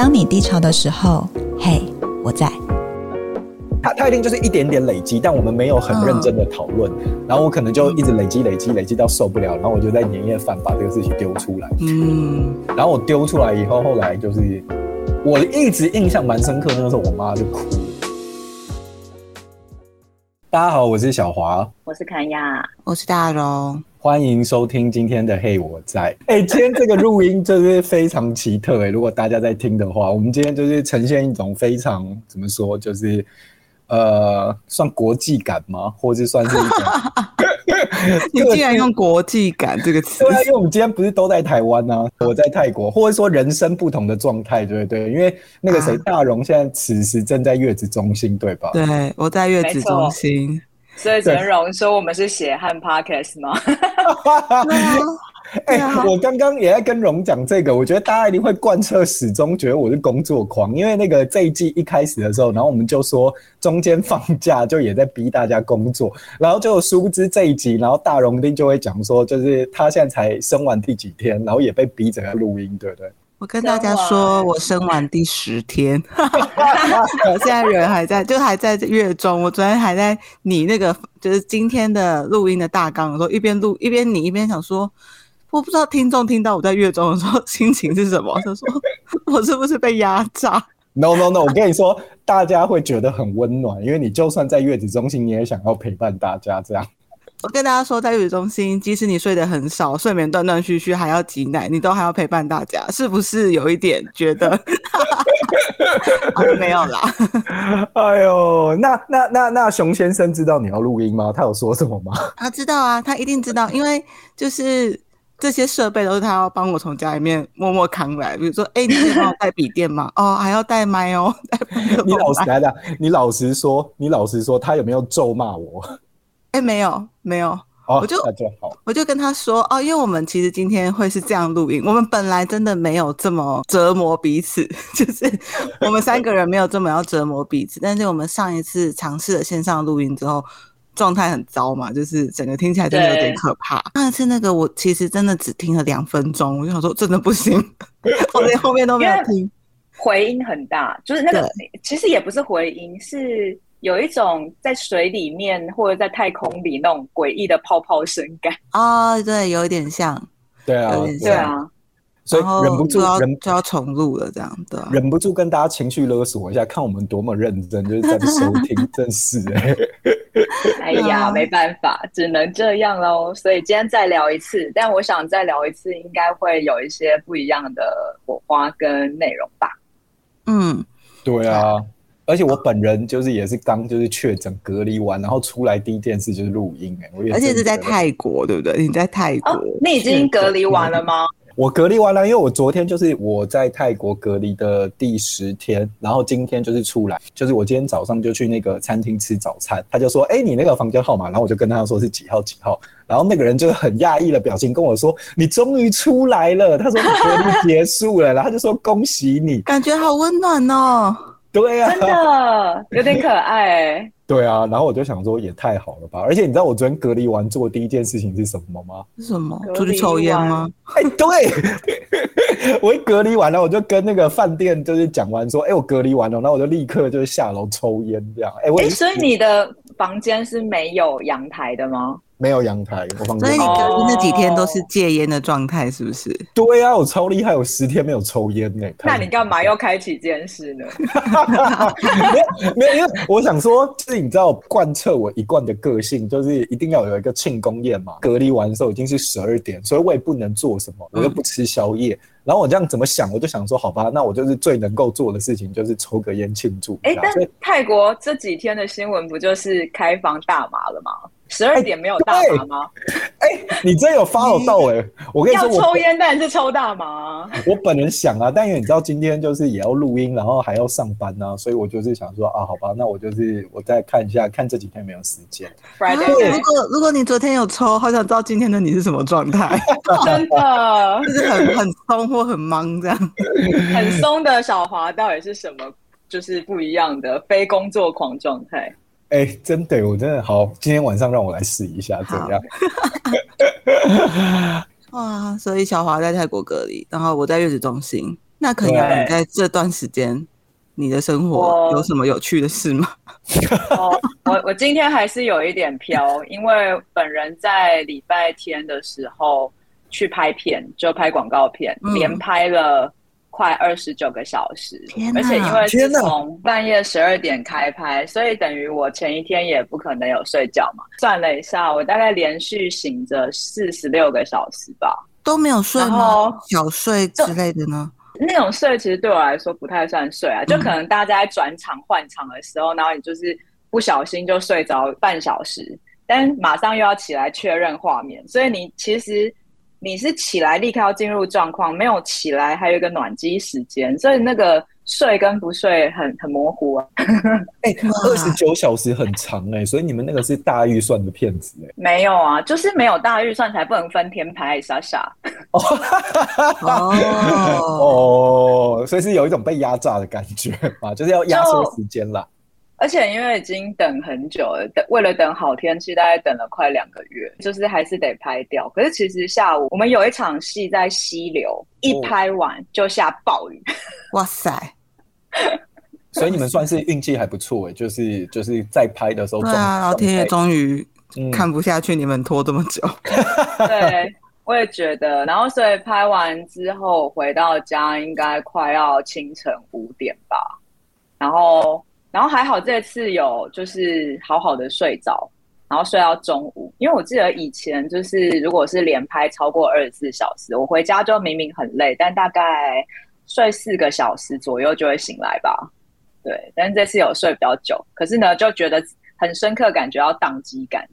当你低潮的时候，嘿，我在。他他一定就是一点点累积，但我们没有很认真的讨论，哦、然后我可能就一直累积累积累积到受不了，然后我就在年夜饭把这个事情丢出来。嗯，然后我丢出来以后，后来就是我一直印象蛮深刻，那个时候我妈就哭了。大家好，我是小华，我是侃亚，我是大荣。欢迎收听今天的《嘿我在》。哎，今天这个录音就是非常奇特哎。如果大家在听的话，我们今天就是呈现一种非常怎么说，就是呃，算国际感吗？或者算是一种？你竟然用“国际感”这个词？对啊，因为我们今天不是都在台湾呢、啊？我在泰国，或者说人生不同的状态，对不对？因为那个谁，大荣现在此时正在月子中心，对吧？对，我在月子中心。所以陈荣说我们是血汗 Podcast 吗？哎、欸，我刚刚也在跟荣讲这个，我觉得大家一定会贯彻始终，觉得我是工作狂，因为那个这一季一开始的时候，然后我们就说中间放假就也在逼大家工作，然后就殊不知这一集，然后大荣丁就会讲说，就是他现在才生完第几天，然后也被逼着要录音，对不对？我跟大家说，我生完第十天，我现在人还在，就还在月中。我昨天还在拟那个，就是今天的录音的大纲的时候，一边录一边拟，一边想说，我不知道听众听到我在月中的时候心情是什么。他说，我是不是被压榨？No No No，我跟你说，大家会觉得很温暖，因为你就算在月子中心，你也想要陪伴大家这样。我跟大家说，在月子中心，即使你睡得很少，睡眠断断续续，还要挤奶，你都还要陪伴大家，是不是有一点觉得？啊、没有啦。哎呦，那那那那熊先生知道你要录音吗？他有说什么吗？他知道啊，他一定知道，因为就是这些设备都是他要帮我从家里面默默扛来。比如说，哎、欸，你可以帮我带笔电吗？哦，还要带麦哦。你老实来讲，你老实说，你老实说，他有没有咒骂我？哎、欸，没有，没有，哦、我就，我就跟他说哦，因为我们其实今天会是这样录音，我们本来真的没有这么折磨彼此，就是我们三个人没有这么要折磨彼此，但是我们上一次尝试了线上录音之后，状态很糟嘛，就是整个听起来真的有点可怕。上一次那个我其实真的只听了两分钟，我就想说真的不行，我连后面都没有听，回音很大，就是那个其实也不是回音是。有一种在水里面或者在太空里那种诡异的泡泡声感。啊、哦，对，有一点像，对啊，有点像。对啊，所以忍不住人就要重录了，这样对、啊，忍不住跟大家情绪勒索一下，看我们多么认真，就是在收听，真是。哎，哎呀，没办法，只能这样喽。所以今天再聊一次，但我想再聊一次，应该会有一些不一样的火花跟内容吧。嗯，对啊。而且我本人就是也是刚就是确诊隔离完，然后出来第一件事就是录音哎，而且是在泰国，对不对？你在泰国，哦、你已经隔离完了吗？我隔离完了，因为我昨天就是我在泰国隔离的第十天，然后今天就是出来，就是我今天早上就去那个餐厅吃早餐，他就说：“哎、欸，你那个房间号码？”然后我就跟他说是几号几号，然后那个人就很讶异的表情跟我说：“你终于出来了。”他说：“你隔离结束了。”然后他就说：“恭喜你，感觉好温暖哦。”对呀、啊，真的有点可爱。对啊，然后我就想说，也太好了吧！而且你知道我昨天隔离完做的第一件事情是什么吗？是什么？出去抽烟吗？哎，对，我一隔离完了，我就跟那个饭店就是讲完说，哎，我隔离完了，然后我就立刻就下楼抽烟这样。哎，我所以你的房间是没有阳台的吗？没有阳台，我房间。所以你隔离那几天都是戒烟的状态，是不是？对啊，我超厉害，我十天没有抽烟呢。那你干嘛要开启这件事呢？没有，没有，因为我想说，就是你知道，贯彻我一贯的个性，就是一定要有一个庆功宴嘛。隔离完的时候已经是十二点，所以我也不能做什么，我又不吃宵夜。嗯然后我这样怎么想，我就想说，好吧，那我就是最能够做的事情，就是抽个烟庆祝。哎，但泰国这几天的新闻不就是开放大麻了吗？十二点没有大麻吗？哎，你真有 follow 到哎！我跟你说，要抽烟当然是抽大麻。我本人想啊，但因为你知道今天就是也要录音，然后还要上班啊，所以我就是想说啊，好吧，那我就是我再看一下，看这几天没有时间。Friday，如果如果你昨天有抽，好想知道今天的你是什么状态。真的，就是很很松或很忙这样。很松的小华到底是什么？就是不一样的非工作狂状态。哎、欸，真的，我真的好，今天晚上让我来试一下，怎样？哇，所以小华在泰国隔离，然后我在月子中心。那肯亚，你在这段时间，你的生活有什么有趣的事吗？我我我今天还是有一点飘，因为本人在礼拜天的时候去拍片，就拍广告片，嗯、连拍了快二十九个小时，而且因为是从半夜十二点开拍，所以等于我前一天也不可能有睡觉嘛。算了一下，我大概连续醒着四十六个小时吧，都没有睡吗？小睡之类的呢？那种睡其实对我来说不太算睡啊，就可能大家在转场换场的时候，然后你就是不小心就睡着半小时，但马上又要起来确认画面，所以你其实你是起来立刻要进入状况，没有起来还有一个暖机时间，所以那个。睡跟不睡很很模糊啊！哎、欸，二十九小时很长哎、欸，所以你们那个是大预算的片子哎、欸？没有啊，就是没有大预算才不能分天拍，傻傻。哦哦，所以是有一种被压榨的感觉嘛，就是要压缩时间啦。而且因为已经等很久了，等为了等好天气，大概等了快两个月，就是还是得拍掉。可是其实下午我们有一场戏在溪流，一拍完就下暴雨，哇塞！所以你们算是运气还不错哎，就是就是在拍的时候，对啊，老天爷终于看不下去你们拖这么久。嗯、对，我也觉得。然后所以拍完之后回到家，应该快要清晨五点吧。然后然后还好这次有就是好好的睡着，然后睡到中午。因为我记得以前就是如果是连拍超过二十四小时，我回家就明明很累，但大概。睡四个小时左右就会醒来吧，对。但是这次有睡比较久，可是呢，就觉得很深刻，感觉到宕机感，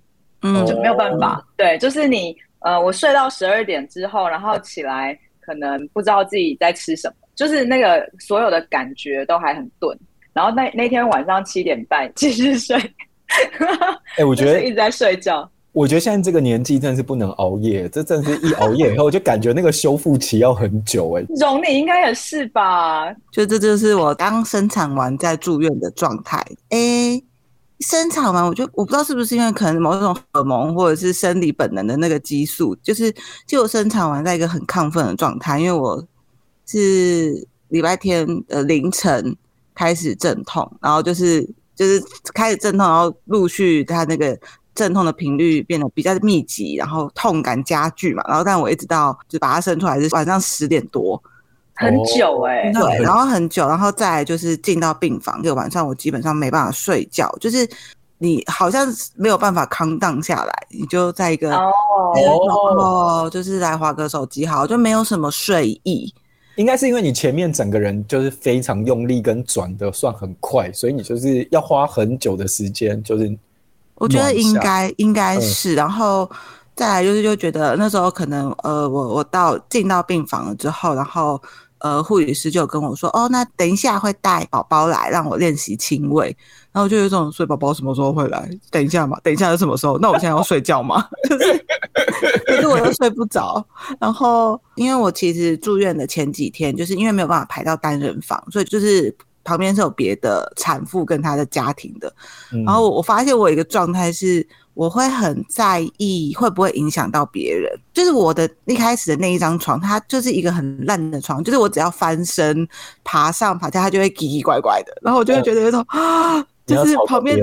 嗯，就没有办法。对，就是你，呃，我睡到十二点之后，然后起来，可能不知道自己在吃什么，就是那个所有的感觉都还很钝。然后那那天晚上七点半继续睡，哎、欸，我觉得一直在睡觉。我觉得现在这个年纪真的是不能熬夜，这真的是一熬夜以后就感觉那个修复期要很久哎、欸。容你应该也是吧？就这就是我刚生产完在住院的状态。哎、欸，生产完我就我不知道是不是因为可能某种荷尔蒙或者是生理本能的那个激素，就是就生产完在一个很亢奋的状态，因为我是礼拜天的凌晨开始阵痛，然后就是就是开始阵痛，然后陆续他那个。阵痛的频率变得比较密集，然后痛感加剧嘛，然后但我一直到就把它生出来是晚上十点多，很久哎、欸，对，然后很久，然后再就是进到病房，就晚上我基本上没办法睡觉，就是你好像没有办法 calm down 下来，你就在一个哦，哦，就是来滑个手机，好，就没有什么睡意，应该是因为你前面整个人就是非常用力跟转的算很快，所以你就是要花很久的时间，就是。我觉得应该应该是，然后再来就是就觉得那时候可能呃，我我到进到病房了之后，然后呃，护理师就跟我说，哦，那等一下会带宝宝来让我练习亲喂，然后就有一种，所以宝宝什么时候会来？等一下嘛，等一下是什么时候？那我现在要睡觉吗？就是，可是我又睡不着。然后因为我其实住院的前几天，就是因为没有办法排到单人房，所以就是。旁边是有别的产妇跟她的家庭的，嗯、然后我发现我有一个状态是，我会很在意会不会影响到别人。就是我的一开始的那一张床，它就是一个很烂的床，就是我只要翻身、爬上爬下，它就会奇奇怪怪的。然后我就会觉得有种啊，就是旁边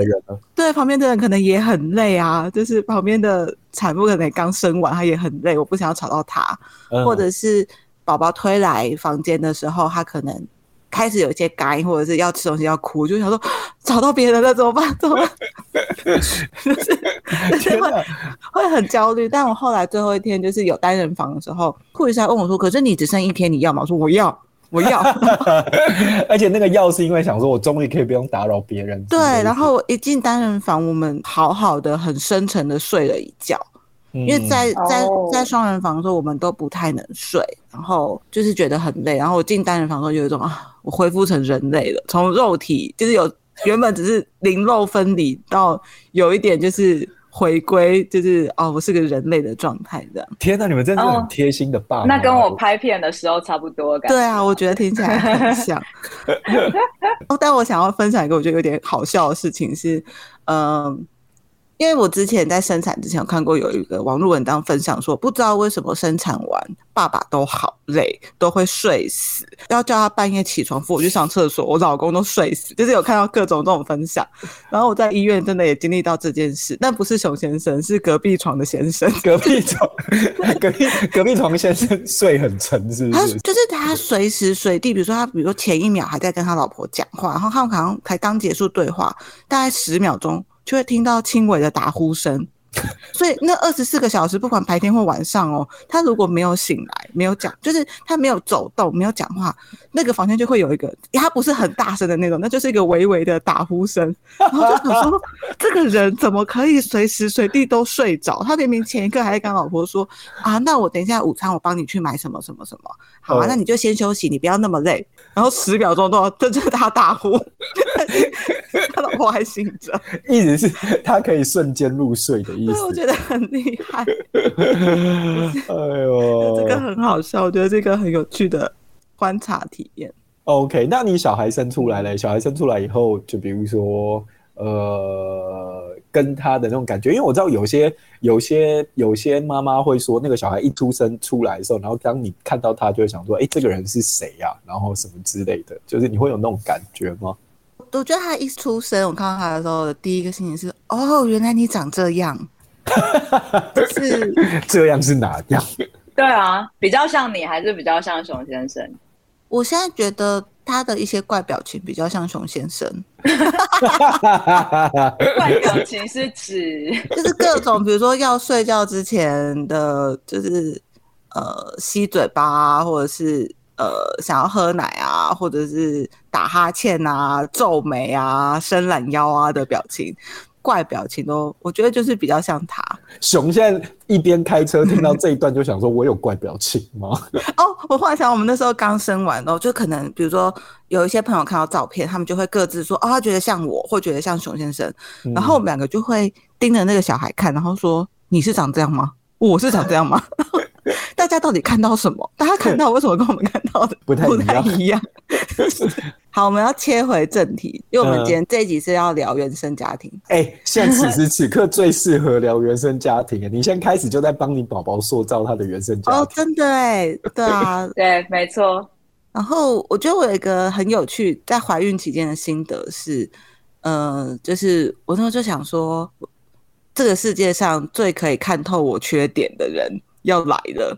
对旁边的人可能也很累啊，就是旁边的产妇可能刚生完，她也很累，我不想要吵到她，嗯、或者是宝宝推来房间的时候，他可能。开始有一些干，或者是要吃东西要哭，就想说找到别人了怎么办？怎么办？就 是就是会会很焦虑。但我后来最后一天就是有单人房的时候，护士还问我说：“可是你只剩一天，你要吗？”我说：“我要，我要。”而且那个要是因为想说我终于可以不用打扰别人。对，然后一进单人房，我们好好的、很深沉的睡了一觉。因为在在在双人房的时候，我们都不太能睡，然后就是觉得很累。然后我进单人房的时候，有一种啊，我恢复成人类了，从肉体就是有原本只是灵肉分离，到有一点就是回归，就是哦，我是个人类的状态这样。天哪，你们真的是很贴心的爸妈。那跟我拍片的时候差不多感觉。对啊，我觉得听起来很像。但我想要分享一个我觉得有点好笑的事情是，嗯。因为我之前在生产之前有看过有一个网络文章分享说，不知道为什么生产完爸爸都好累，都会睡死，要叫他半夜起床扶我去上厕所，我老公都睡死，就是有看到各种这种分享。然后我在医院真的也经历到这件事，但不是熊先生，是隔壁床的先生，隔壁床，隔壁隔壁床先生睡很沉，是不是？他就是他随时随地，比如说他，比如说前一秒还在跟他老婆讲话，然后他们好像才刚结束对话，大概十秒钟。就会听到轻微的打呼声，所以那二十四个小时，不管白天或晚上哦，他如果没有醒来，没有讲，就是他没有走动，没有讲话，那个房间就会有一个，他不是很大声的那种，那就是一个微微的打呼声。然后就想说，这个人怎么可以随时随地都睡着？他明明前一刻还在跟老婆说啊，那我等一下午餐我帮你去买什么什么什么，好啊，那你就先休息，你不要那么累。然后十秒钟都要，这就是他大呼。他老婆还醒着，意思是他可以瞬间入睡的意思。我觉得很厉害。哎呦，这个很好笑，我觉得这个很有趣的观察体验。OK，那你小孩生出来了，小孩生出来以后，就比如说，呃，跟他的那种感觉，因为我知道有些、有些、有些妈妈会说，那个小孩一出生出来的时候，然后当你看到他，就会想说，哎，这个人是谁呀？然后什么之类的，就是你会有那种感觉吗？我觉得他一出生，我看到他的时候的第一个心情是：哦，原来你长这样，就是 这样是哪样？对啊，比较像你，还是比较像熊先生？我现在觉得他的一些怪表情比较像熊先生。怪表情是指 就是各种，比如说要睡觉之前的，就是呃吸嘴巴啊，或者是。呃，想要喝奶啊，或者是打哈欠啊、皱眉啊、伸懒腰啊的表情，怪表情都，我觉得就是比较像他。熊现在一边开车听到这一段，就想说：“我有怪表情吗？”哦，我忽然想，我们那时候刚生完哦，就可能比如说有一些朋友看到照片，他们就会各自说：“哦，他觉得像我，或觉得像熊先生。”然后我们两个就会盯着那个小孩看，然后说：“你是长这样吗？我是长这样吗？”大家到底看到什么？大家看到为什么跟我们看到的 不太一样？好，我们要切回正题，因为我们今天这一集是要聊原生家庭。哎、现在此时此刻最适合聊原生家庭。你先开始就在帮你宝宝塑造他的原生家庭。哦，真的哎，对啊，对，没错。然后我觉得我有一个很有趣在怀孕期间的心得是，呃，就是我那时候就想说，这个世界上最可以看透我缺点的人要来了。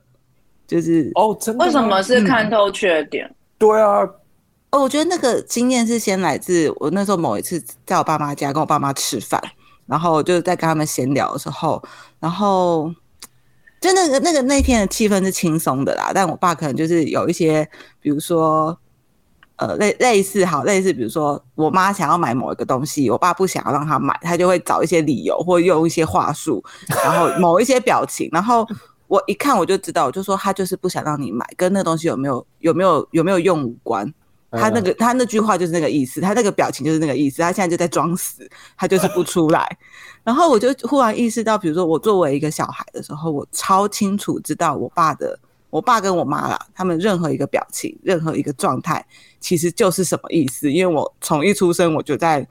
就是哦，真的？为什么是看透缺点？嗯，对啊，哦，我觉得那个经验是先来自我那时候某一次在我爸妈家跟我爸妈吃饭，然后就是在跟他们闲聊的时候，然后就那个那个那天的气氛是轻松的啦，但我爸可能就是有一些，比如说呃类类似好类似，比如说我妈想要买某一个东西，我爸不想要让她买，他就会找一些理由或用一些话术，然后某一些表情，然后。我一看我就知道，我就说他就是不想让你买，跟那东西有没有有没有有没有用无关。他那个他那句话就是那个意思，他那个表情就是那个意思。他现在就在装死，他就是不出来。然后我就忽然意识到，比如说我作为一个小孩的时候，我超清楚知道我爸的，我爸跟我妈啦，他们任何一个表情，任何一个状态，其实就是什么意思。因为我从一出生我就在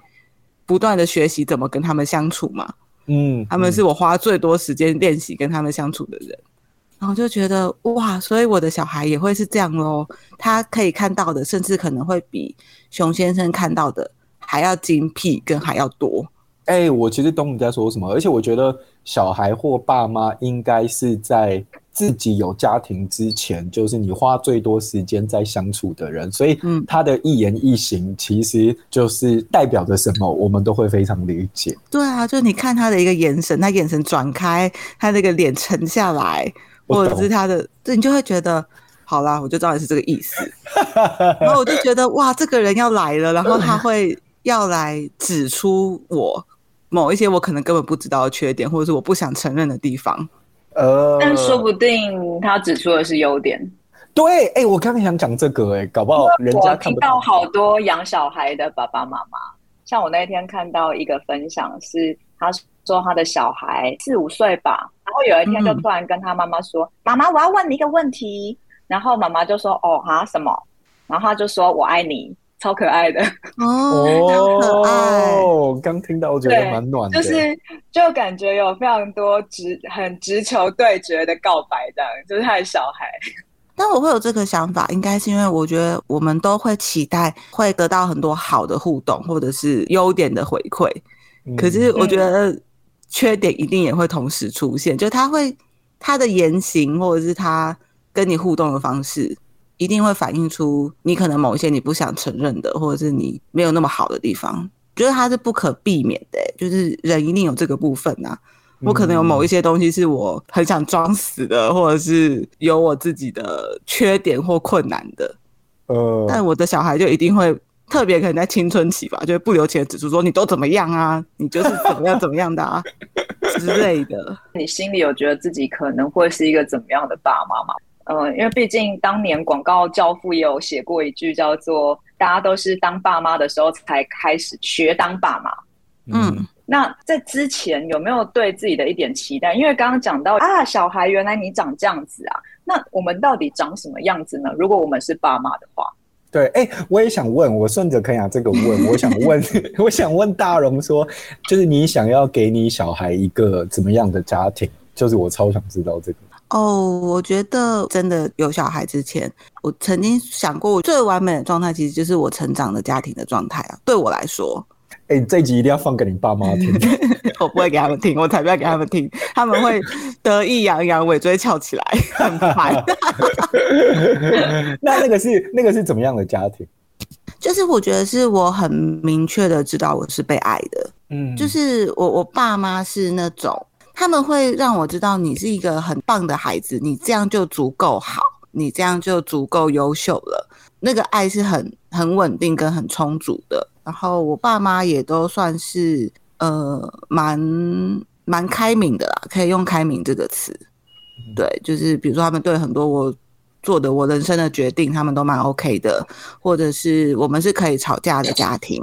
不断的学习怎么跟他们相处嘛。嗯，他们是我花最多时间练习跟他们相处的人，然后就觉得哇，所以我的小孩也会是这样喽。他可以看到的，甚至可能会比熊先生看到的还要精辟，跟还要多。哎、欸，我其实懂你在说什么，而且我觉得小孩或爸妈应该是在自己有家庭之前，就是你花最多时间在相处的人，所以他的一言一行其实就是代表着什么，我们都会非常理解。对啊，就你看他的一个眼神，他眼神转开，他那个脸沉下来，或者是他的，对，你就会觉得，好啦，我就知道你是这个意思。然后我就觉得，哇，这个人要来了，然后他会要来指出我。某一些我可能根本不知道的缺点，或者是我不想承认的地方，呃，但说不定他指出的是优点。对，哎、欸，我刚刚想讲这个、欸，哎，搞不好人家看不到。我听到好多养小孩的爸爸妈妈，像我那天看到一个分享，是他说他的小孩四五岁吧，然后有一天就突然跟他妈妈说：“妈、嗯、妈，我要问你一个问题。”然后妈妈就说：“哦，哈，什么？”然后他就说：“我爱你。”超可爱的哦，好可爱哦！刚听到我觉得蛮暖的，就是就感觉有非常多直很直球对决的告白这样，就是他的小孩。但我会有这个想法，应该是因为我觉得我们都会期待会得到很多好的互动，或者是优点的回馈。嗯、可是我觉得缺点一定也会同时出现，嗯、就他会他的言行，或者是他跟你互动的方式，一定会反映出你可能某一些你不想承认的，或者是你没有那么好的地方。觉得它是不可避免的，就是人一定有这个部分呐、啊。我可能有某一些东西是我很想装死的，或者是有我自己的缺点或困难的。呃，但我的小孩就一定会特别可能在青春期吧，就会不留情的指出说：“你都怎么样啊？你就是怎么样怎么样的啊 之类的。”你心里有觉得自己可能会是一个怎么样的爸妈吗？嗯、呃，因为毕竟当年广告教父也有写过一句叫做“大家都是当爸妈的时候才开始学当爸妈”。嗯。那在之前有没有对自己的一点期待？因为刚刚讲到啊，小孩原来你长这样子啊，那我们到底长什么样子呢？如果我们是爸妈的话，对，哎、欸，我也想问，我顺着肯雅这个问，我想问，我想问大荣说，就是你想要给你小孩一个怎么样的家庭？就是我超想知道这个。哦，我觉得真的有小孩之前，我曾经想过，我最完美的状态其实就是我成长的家庭的状态啊。对我来说。哎、欸，这集一定要放给你爸妈听。我不会给他们听，我才不要给他们听，他们会得意洋洋，尾椎翘起来，很烦。那那个是那个是怎么样的家庭？就是我觉得是我很明确的知道我是被爱的。嗯，就是我我爸妈是那种，他们会让我知道你是一个很棒的孩子，你这样就足够好，你这样就足够优秀了。那个爱是很很稳定跟很充足的。然后我爸妈也都算是呃蛮蛮开明的啦，可以用开明这个词。对，就是比如说他们对很多我做的我人生的决定，他们都蛮 OK 的，或者是我们是可以吵架的家庭，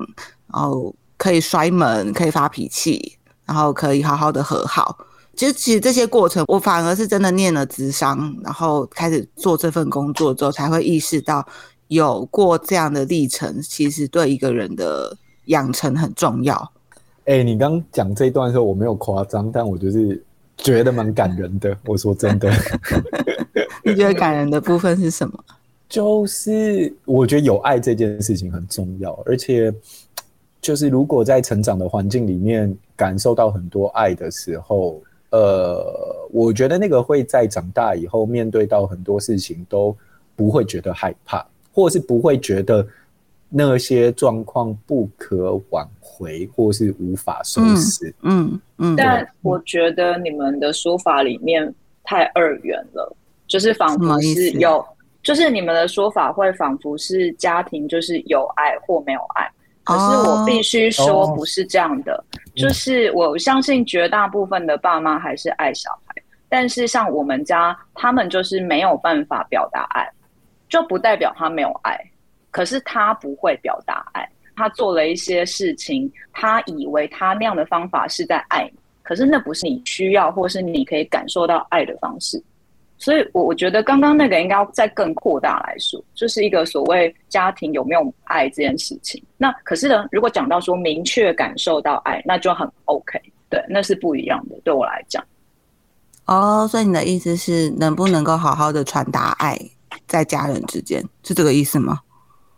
然后可以摔门，可以发脾气，然后可以好好的和好。其实其实这些过程，我反而是真的念了咨商，然后开始做这份工作之后，才会意识到。有过这样的历程，其实对一个人的养成很重要。哎、欸，你刚讲这一段的时候，我没有夸张，但我就是觉得蛮感人的。我说真的，你觉得感人的部分是什么？就是我觉得有爱这件事情很重要，而且就是如果在成长的环境里面感受到很多爱的时候，呃，我觉得那个会在长大以后面对到很多事情都不会觉得害怕。或是不会觉得那些状况不可挽回，或是无法收拾。嗯嗯，嗯，但我觉得你们的说法里面太二元了，就是仿佛是有，就是你们的说法会仿佛是家庭就是有爱或没有爱。可是我必须说不是这样的，哦，就是我相信绝大部分的爸妈还是爱小孩，但是像我们家，他们就是没有办法表达爱。就不代表他没有爱，可是他不会表达爱。他做了一些事情，他以为他那样的方法是在爱你，可是那不是你需要或是你可以感受到爱的方式。所以，我我觉得刚刚那个应该要再更扩大来说，就是一个所谓家庭有没有爱这件事情。那可是呢，如果讲到说明确感受到爱，那就很 OK。对，那是不一样的。对我来讲，哦，所以你的意思是能不能够好好的传达爱？在家人之间是这个意思吗？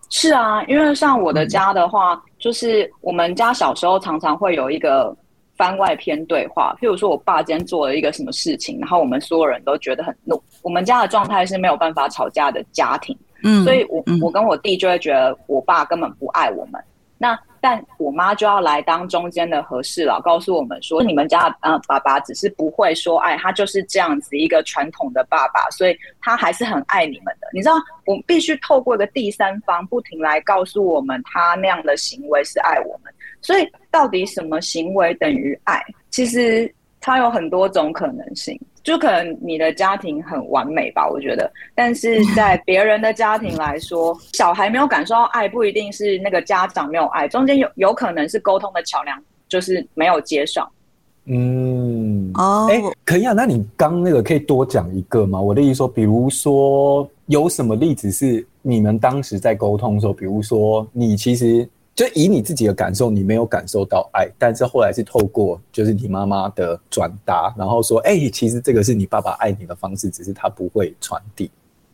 是啊，因为像我的家的话，嗯，就是我们家小时候常常会有一个番外篇对话。譬如说，我爸今天做了一个什么事情，然后我们所有人都觉得很怒。我们家的状态是没有办法吵架的家庭，嗯，所以我我跟我弟就会觉得我爸根本不爱我们。那但我妈就要来当中间的和事佬，告诉我们说，你们家呃爸爸只是不会说爱，他就是这样子一个传统的爸爸，所以他还是很爱你们的。你知道，我们必须透过一个第三方不停来告诉我们，他那样的行为是爱我们。所以到底什么行为等于爱？其实它有很多种可能性。就可能你的家庭很完美吧，我觉得，但是在 别人的家庭来说，小孩没有感受到爱，不一定是那个家长没有爱，中间有有可能是沟通的桥梁就是没有接上。嗯，哦，哎，可以啊，那你刚那个可以多讲一个吗？我的意思说，比如说有什么例子是你们当时在沟通的时候，比如说你其实就以你自己的感受，你没有感受到爱，但是后来是透过就是你妈妈的转达，然后说，哎、欸，其实这个是你爸爸爱你的方式，只是他不会传递。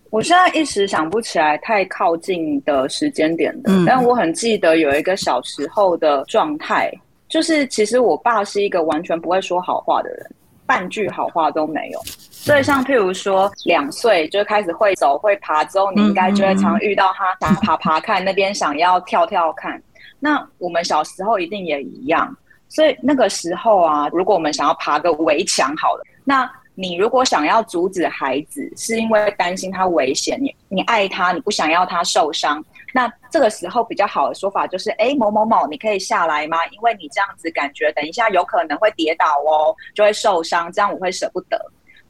我现在一时想不起来太靠近的时间点的，嗯、但我很记得有一个小时候的状态，就是其实我爸是一个完全不会说好话的人，半句好话都没有。所以像譬如说两岁就开始会走会爬之后，你应该就会常遇到他想爬爬看那边想要跳跳看。那我们小时候一定也一样，所以那个时候啊，如果我们想要爬个围墙，好了，那。你如果想要阻止孩子，是因为担心他危险，你你爱他，你不想要他受伤，那这个时候比较好的说法就是，哎，某某某，你可以下来吗？因为你这样子感觉，等一下有可能会跌倒哦，就会受伤，这样我会舍不得。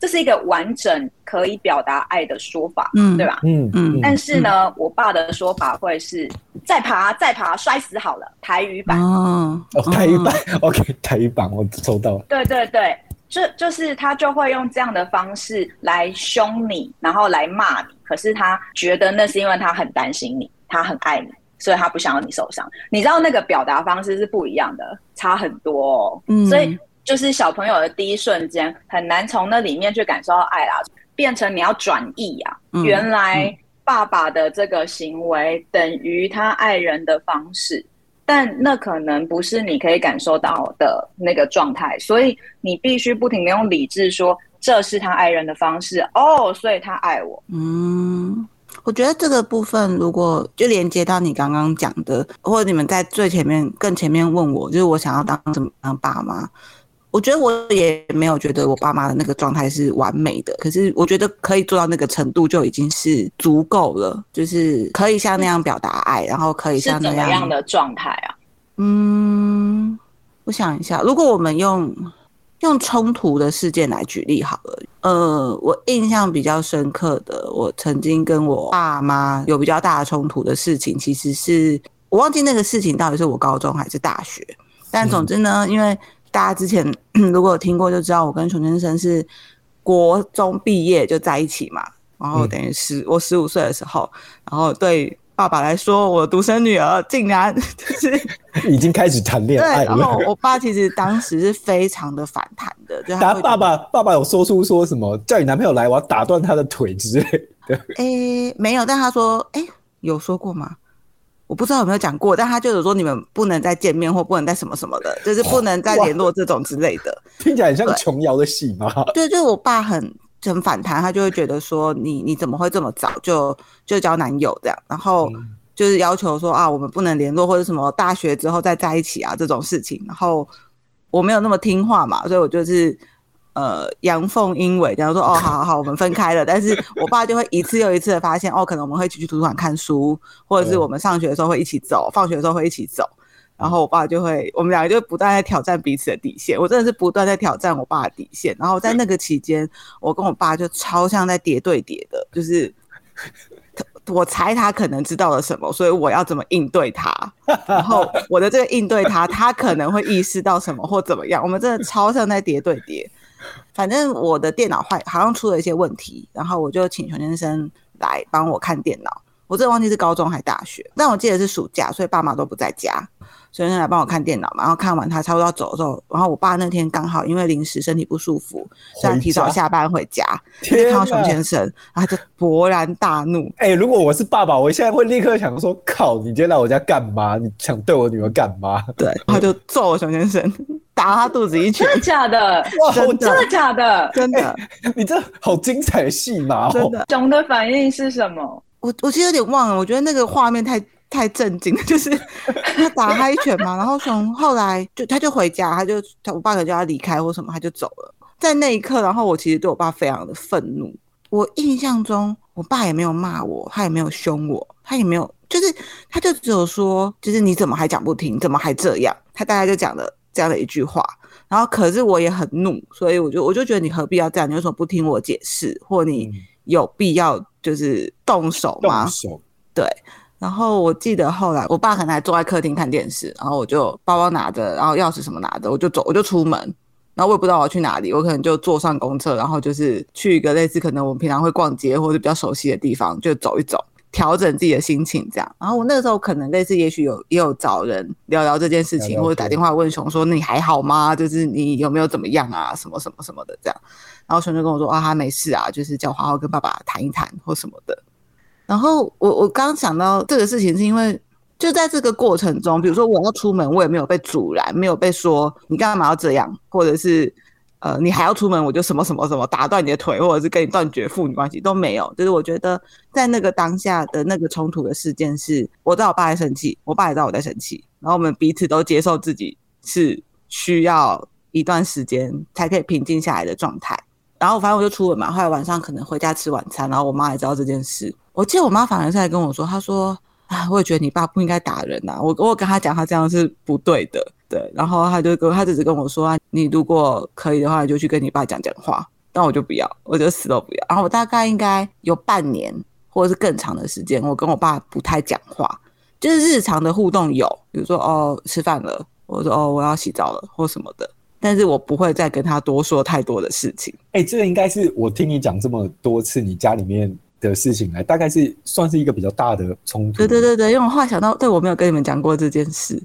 这是一个完整可以表达爱的说法，嗯，对吧？嗯嗯。但是呢，嗯、我爸的说法会是再爬再爬，摔死好了，台语版。哦，台语版，OK，台语版我收到了。对对对。就就是他就会用这样的方式来凶你，然后来骂你。可是他觉得那是因为他很担心你，他很爱你，所以他不想要你受伤。你知道那个表达方式是不一样的，差很多哦。嗯，所以就是小朋友的第一瞬间很难从那里面去感受到爱啦，变成你要转译啊。原来爸爸的这个行为等于他爱人的方式。但那可能不是你可以感受到的那个状态，所以你必须不停的用理智说，这是他爱人的方式哦，所以他爱我。嗯，我觉得这个部分如果就连接到你刚刚讲的，或者你们在最前面更前面问我，就是我想要当什么当爸妈。我觉得我也没有觉得我爸妈的那个状态是完美的，可是我觉得可以做到那个程度就已经是足够了，就是可以像那样表达爱，然后可以像那样。的状态啊？嗯，我想一下，如果我们用用冲突的事件来举例好了，呃，我印象比较深刻的，我曾经跟我爸妈有比较大的冲突的事情，其实是我忘记那个事情到底是我高中还是大学，但总之呢，因为。大家之前 如果有听过就知道，我跟熊先生是国中毕业就在一起嘛，然后等于是我十五岁的时候，然后对爸爸来说，我独生女儿竟然 就是已经开始谈恋爱了。然后我爸其实当时是非常的反弹的，就他爸爸爸爸有说出说什么叫你男朋友来，我要打断他的腿之类的。哎、欸，没有，但他说，哎、欸，有说过吗？我不知道有没有讲过，但他就是说你们不能再见面或不能再什么什么的，就是不能再联络这种之类的。听起来很像琼瑶的戏吗？对，就是我爸很很反弹，他就会觉得说你你怎么会这么早就就交男友这样，然后就是要求说啊我们不能联络或者什么大学之后再在一起啊这种事情，然后我没有那么听话嘛，所以我就是。呃，阳奉阴违，然后说哦，好好好，我们分开了。但是我爸就会一次又一次的发现，哦，可能我们会一起去图书馆看书，或者是我们上学的时候会一起走，放学的时候会一起走。然后我爸就会，我们两个就不断在挑战彼此的底线。我真的是不断在挑战我爸的底线。然后在那个期间，我跟我爸就超像在叠对叠的，就是我猜他可能知道了什么，所以我要怎么应对他。然后我的这个应对他，他可能会意识到什么或怎么样。我们真的超像在叠对叠。反正我的电脑坏，好像出了一些问题，然后我就请熊先生来帮我看电脑。我真的忘记是高中还大学，但我记得是暑假，所以爸妈都不在家。所以来帮我看电脑嘛，然后看完他差不多要走的时候，然后我爸那天刚好因为临时身体不舒服，所以提早下班回家，就看到熊先生，然后就勃然大怒。哎、欸，如果我是爸爸，我现在会立刻想说：靠，你今天来我家干嘛？你想对我女儿干嘛？对，他就揍了熊先生，打他肚子一拳。真的假的？哇，真的假的？真的？欸、你这好精彩的戏码哦！真的。熊的反应是什么？我我其实有点忘了，我觉得那个画面太。太震惊了，就是他打他一拳嘛，然后熊后来就他就回家，他就他我爸可能就要离开或什么，他就走了。在那一刻，然后我其实对我爸非常的愤怒。我印象中，我爸也没有骂我，他也没有凶我，他也没有，就是他就只有说，就是你怎么还讲不听，怎么还这样？他大概就讲了这样的一句话。然后可是我也很怒，所以我就我就觉得你何必要这样？你为什么不听我解释？或你有必要就是动手吗？动手。对。然后我记得后来，我爸可能还坐在客厅看电视，然后我就包包拿着，然后钥匙什么拿着，我就走，我就出门，然后我也不知道我要去哪里，我可能就坐上公车，然后就是去一个类似可能我们平常会逛街或者比较熟悉的地方，就走一走。调整自己的心情，这样。然后我那个时候可能类似，也许有也有找人聊聊这件事情，或者打电话问熊说：“那你还好吗？就是你有没有怎么样啊？什么什么什么的这样。”然后熊就跟我说：“啊，他没事啊，就是叫我好好跟爸爸谈一谈或什么的。”然后我我刚想到这个事情，是因为就在这个过程中，比如说我要出门，我也没有被阻拦，没有被说你干嘛要这样，或者是。呃，你还要出门，我就什么什么什么打断你的腿，或者是跟你断绝父女关系都没有。就是我觉得在那个当下的那个冲突的事件是，我知道我爸在生气，我爸也知道我在生气，然后我们彼此都接受自己是需要一段时间才可以平静下来的状态。然后反正我就出门嘛，后来晚上可能回家吃晚餐，然后我妈也知道这件事。我记得我妈反而是来跟我说，她说：“啊，我也觉得你爸不应该打人呐，我我跟他讲，他这样是不对的。”对，然后他就跟他只是跟我说啊，你如果可以的话，就去跟你爸讲讲话。但我就不要，我就死都不要。然后我大概应该有半年或者是更长的时间，我跟我爸不太讲话，就是日常的互动有，比如说哦吃饭了，我说哦我要洗澡了或什么的，但是我不会再跟他多说太多的事情。哎、欸，这个应该是我听你讲这么多次你家里面的事情来，大概是算是一个比较大的冲突。对对对对，因为我后来想到，对，我没有跟你们讲过这件事。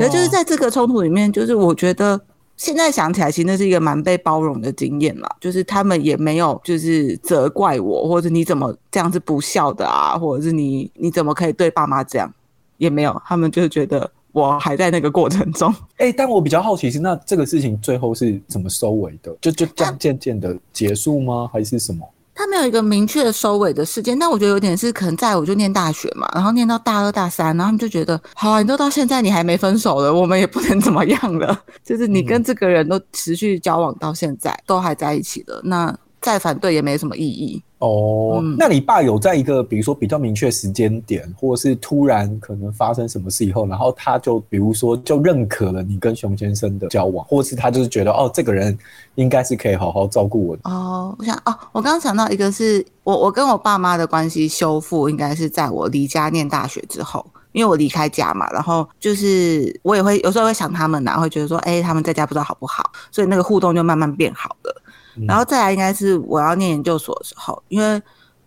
可就是在这个冲突里面，就是我觉得现在想起来，其实那是一个蛮被包容的经验啦。就是他们也没有就是责怪我，或者你怎么这样是不孝的啊，或者是你你怎么可以对爸妈这样，也没有。他们就是觉得我还在那个过程中。哎、欸，但我比较好奇是，那这个事情最后是怎么收尾的？就就这样渐渐的结束吗？还是什么？他没有一个明确的收尾的时间，但我觉得有点是可能在我就念大学嘛，然后念到大二大三，然后他们就觉得，好啊，你都到现在你还没分手了，我们也不能怎么样了，就是你跟这个人都持续交往到现在，都还在一起了，那。再反对也没什么意义哦。嗯、那你爸有在一个比如说比较明确时间点，或者是突然可能发生什么事以后，然后他就比如说就认可了你跟熊先生的交往，或是他就是觉得哦，这个人应该是可以好好照顾我的。哦，我想哦，我刚刚想到一个是我我跟我爸妈的关系修复，应该是在我离家念大学之后，因为我离开家嘛，然后就是我也会有时候会想他们，然后会觉得说，哎，他们在家不知道好不好，所以那个互动就慢慢变好了。然后再来应该是我要念研究所的时候，因为，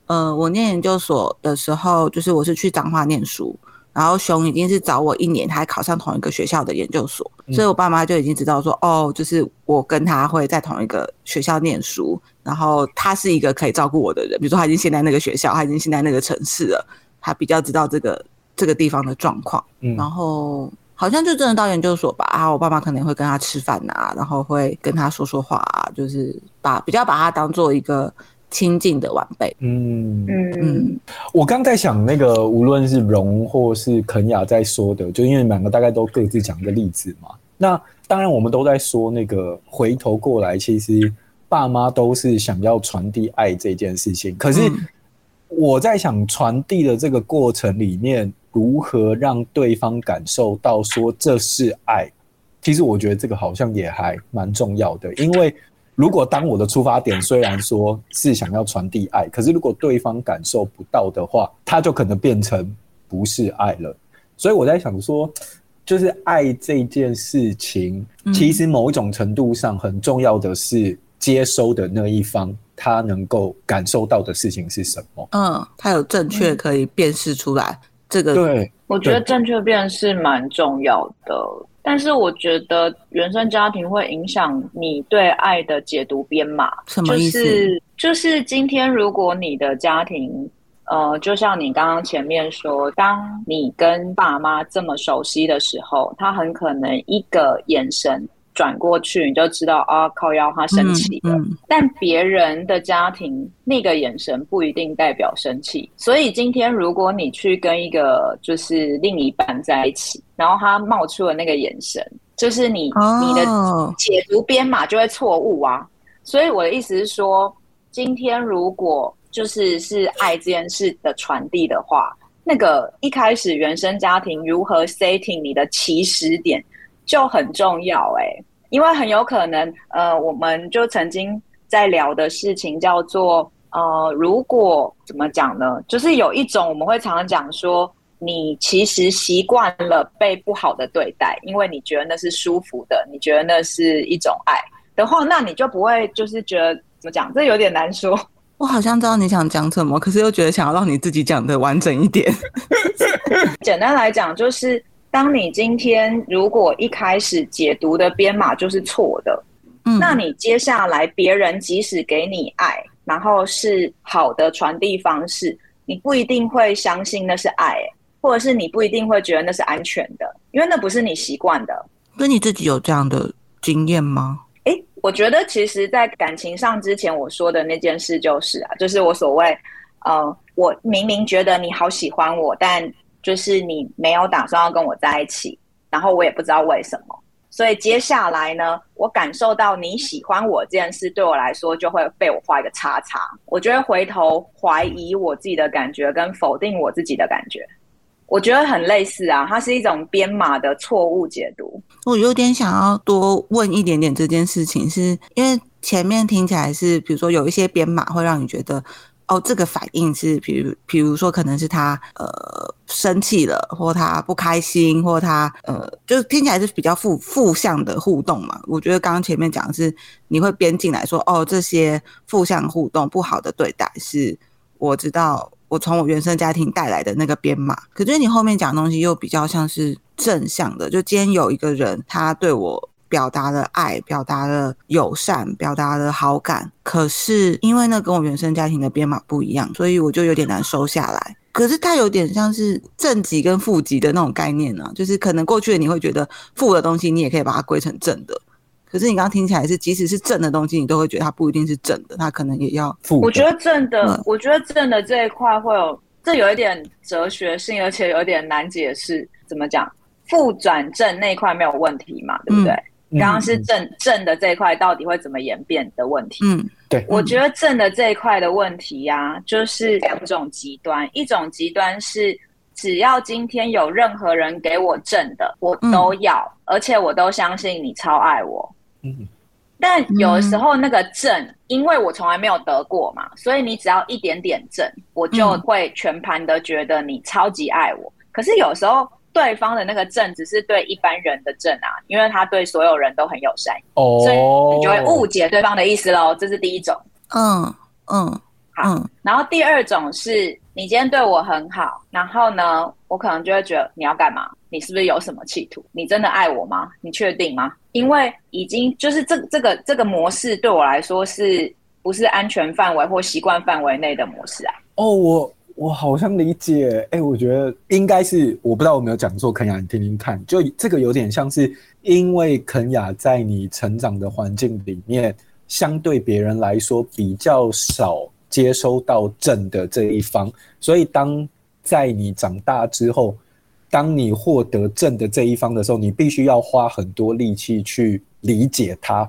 呃，我念研究所的时候，就是我是去彰化念书，然后熊已经是早我一年，他还考上同一个学校的研究所，所以我爸妈就已经知道说，哦，就是我跟他会在同一个学校念书，然后他是一个可以照顾我的人，比如说他已经现在那个学校，他已经现在那个城市了，他比较知道这个这个地方的状况，然后。好像就真的到研究所吧，啊我爸妈可能会跟他吃饭啊，然后会跟他说说话啊，就是把比较把他当做一个亲近的晚辈。嗯嗯嗯。我刚在想那个，无论是荣或是肯雅在说的，就因为两个大概都各自讲一个例子嘛。那当然我们都在说那个回头过来，其实爸妈都是想要传递爱这件事情。可是我在想传递的这个过程里面。如何让对方感受到说这是爱？其实我觉得这个好像也还蛮重要的，因为如果当我的出发点虽然说是想要传递爱，可是如果对方感受不到的话，他就可能变成不是爱了。所以我在想说，就是爱这件事情，其实某一种程度上很重要的是接收的那一方，他能够感受到的事情是什么？嗯，他有正确可以辨识出来。这个对，我觉得正确辨识蛮重要的，但是我觉得原生家庭会影响你对爱的解读编码。什么意思？就是就是今天如果你的家庭，呃，就像你刚刚前面说，当你跟爸妈这么熟悉的时候，他很可能一个眼神。转过去你就知道啊，靠腰他生气了。嗯嗯、但别人的家庭那个眼神不一定代表生气，所以今天如果你去跟一个就是另一半在一起，然后他冒出了那个眼神，就是你、哦、你的解读编码就会错误啊。所以我的意思是说，今天如果就是是爱这件事的传递的话，那个一开始原生家庭如何 setting 你的起始点。就很重要哎、欸，因为很有可能，呃，我们就曾经在聊的事情叫做，呃，如果怎么讲呢？就是有一种我们会常常讲说，你其实习惯了被不好的对待，因为你觉得那是舒服的，你觉得那是一种爱。的话，那你就不会就是觉得怎么讲？这有点难说。我好像知道你想讲什么，可是又觉得想要让你自己讲的完整一点。简单来讲，就是当你今天如果一开始解读的编码就是错的，嗯，那你接下来别人即使给你爱，然后是好的传递方式，你不一定会相信那是爱，或者是你不一定会觉得那是安全的，因为那不是你习惯的。那你自己有这样的经验吗？我觉得其实，在感情上之前我说的那件事就是啊，就是我所谓，呃，我明明觉得你好喜欢我，但就是你没有打算要跟我在一起，然后我也不知道为什么，所以接下来呢，我感受到你喜欢我这件事，对我来说就会被我画一个叉叉，我就会回头怀疑我自己的感觉，跟否定我自己的感觉。我觉得很类似啊，它是一种编码的错误解读。我有点想要多问一点点这件事情，是因为前面听起来是，比如说有一些编码会让你觉得，哦，这个反应是，比如，比如说可能是他呃生气了，或他不开心，或他呃，就听起来是比较负负向的互动嘛。我觉得刚刚前面讲的是你会编进来说，哦，这些负向互动、不好的对待，是我知道。我从我原生家庭带来的那个编码，可是你后面讲的东西又比较像是正向的。就今天有一个人，他对我表达了爱，表达了友善，表达了好感，可是因为那跟我原生家庭的编码不一样，所以我就有点难收下来。可是它有点像是正极跟负极的那种概念呢、啊，就是可能过去的你会觉得负的东西，你也可以把它归成正的。可是你刚刚听起来是，即使是正的东西，你都会觉得它不一定是正的，它可能也要负。我觉得正的，嗯、我觉得正的这一块会有，这有一点哲学性，而且有点难解释。怎么讲？负转正那一块没有问题嘛？对不对？刚刚、嗯、是正、嗯、正的这一块到底会怎么演变的问题？嗯，对。我觉得正的这一块的问题呀、啊，就是两种极端，一种极端是只要今天有任何人给我正的，我都要，嗯、而且我都相信你超爱我。嗯，但有的时候那个正，嗯、因为我从来没有得过嘛，所以你只要一点点正，我就会全盘的觉得你超级爱我。嗯、可是有时候对方的那个正只是对一般人的正啊，因为他对所有人都很友善，哦，所以你就会误解对方的意思喽。这是第一种。嗯嗯，嗯好。然后第二种是你今天对我很好，然后呢，我可能就会觉得你要干嘛？你是不是有什么企图？你真的爱我吗？你确定吗？因为已经就是这这个这个模式对我来说是不是安全范围或习惯范围内的模式啊？哦，我我好像理解，哎、欸，我觉得应该是，我不知道我有没有讲错，肯雅你听听看，就这个有点像是，因为肯雅在你成长的环境里面，相对别人来说比较少接收到正的这一方，所以当在你长大之后。当你获得正的这一方的时候，你必须要花很多力气去理解它，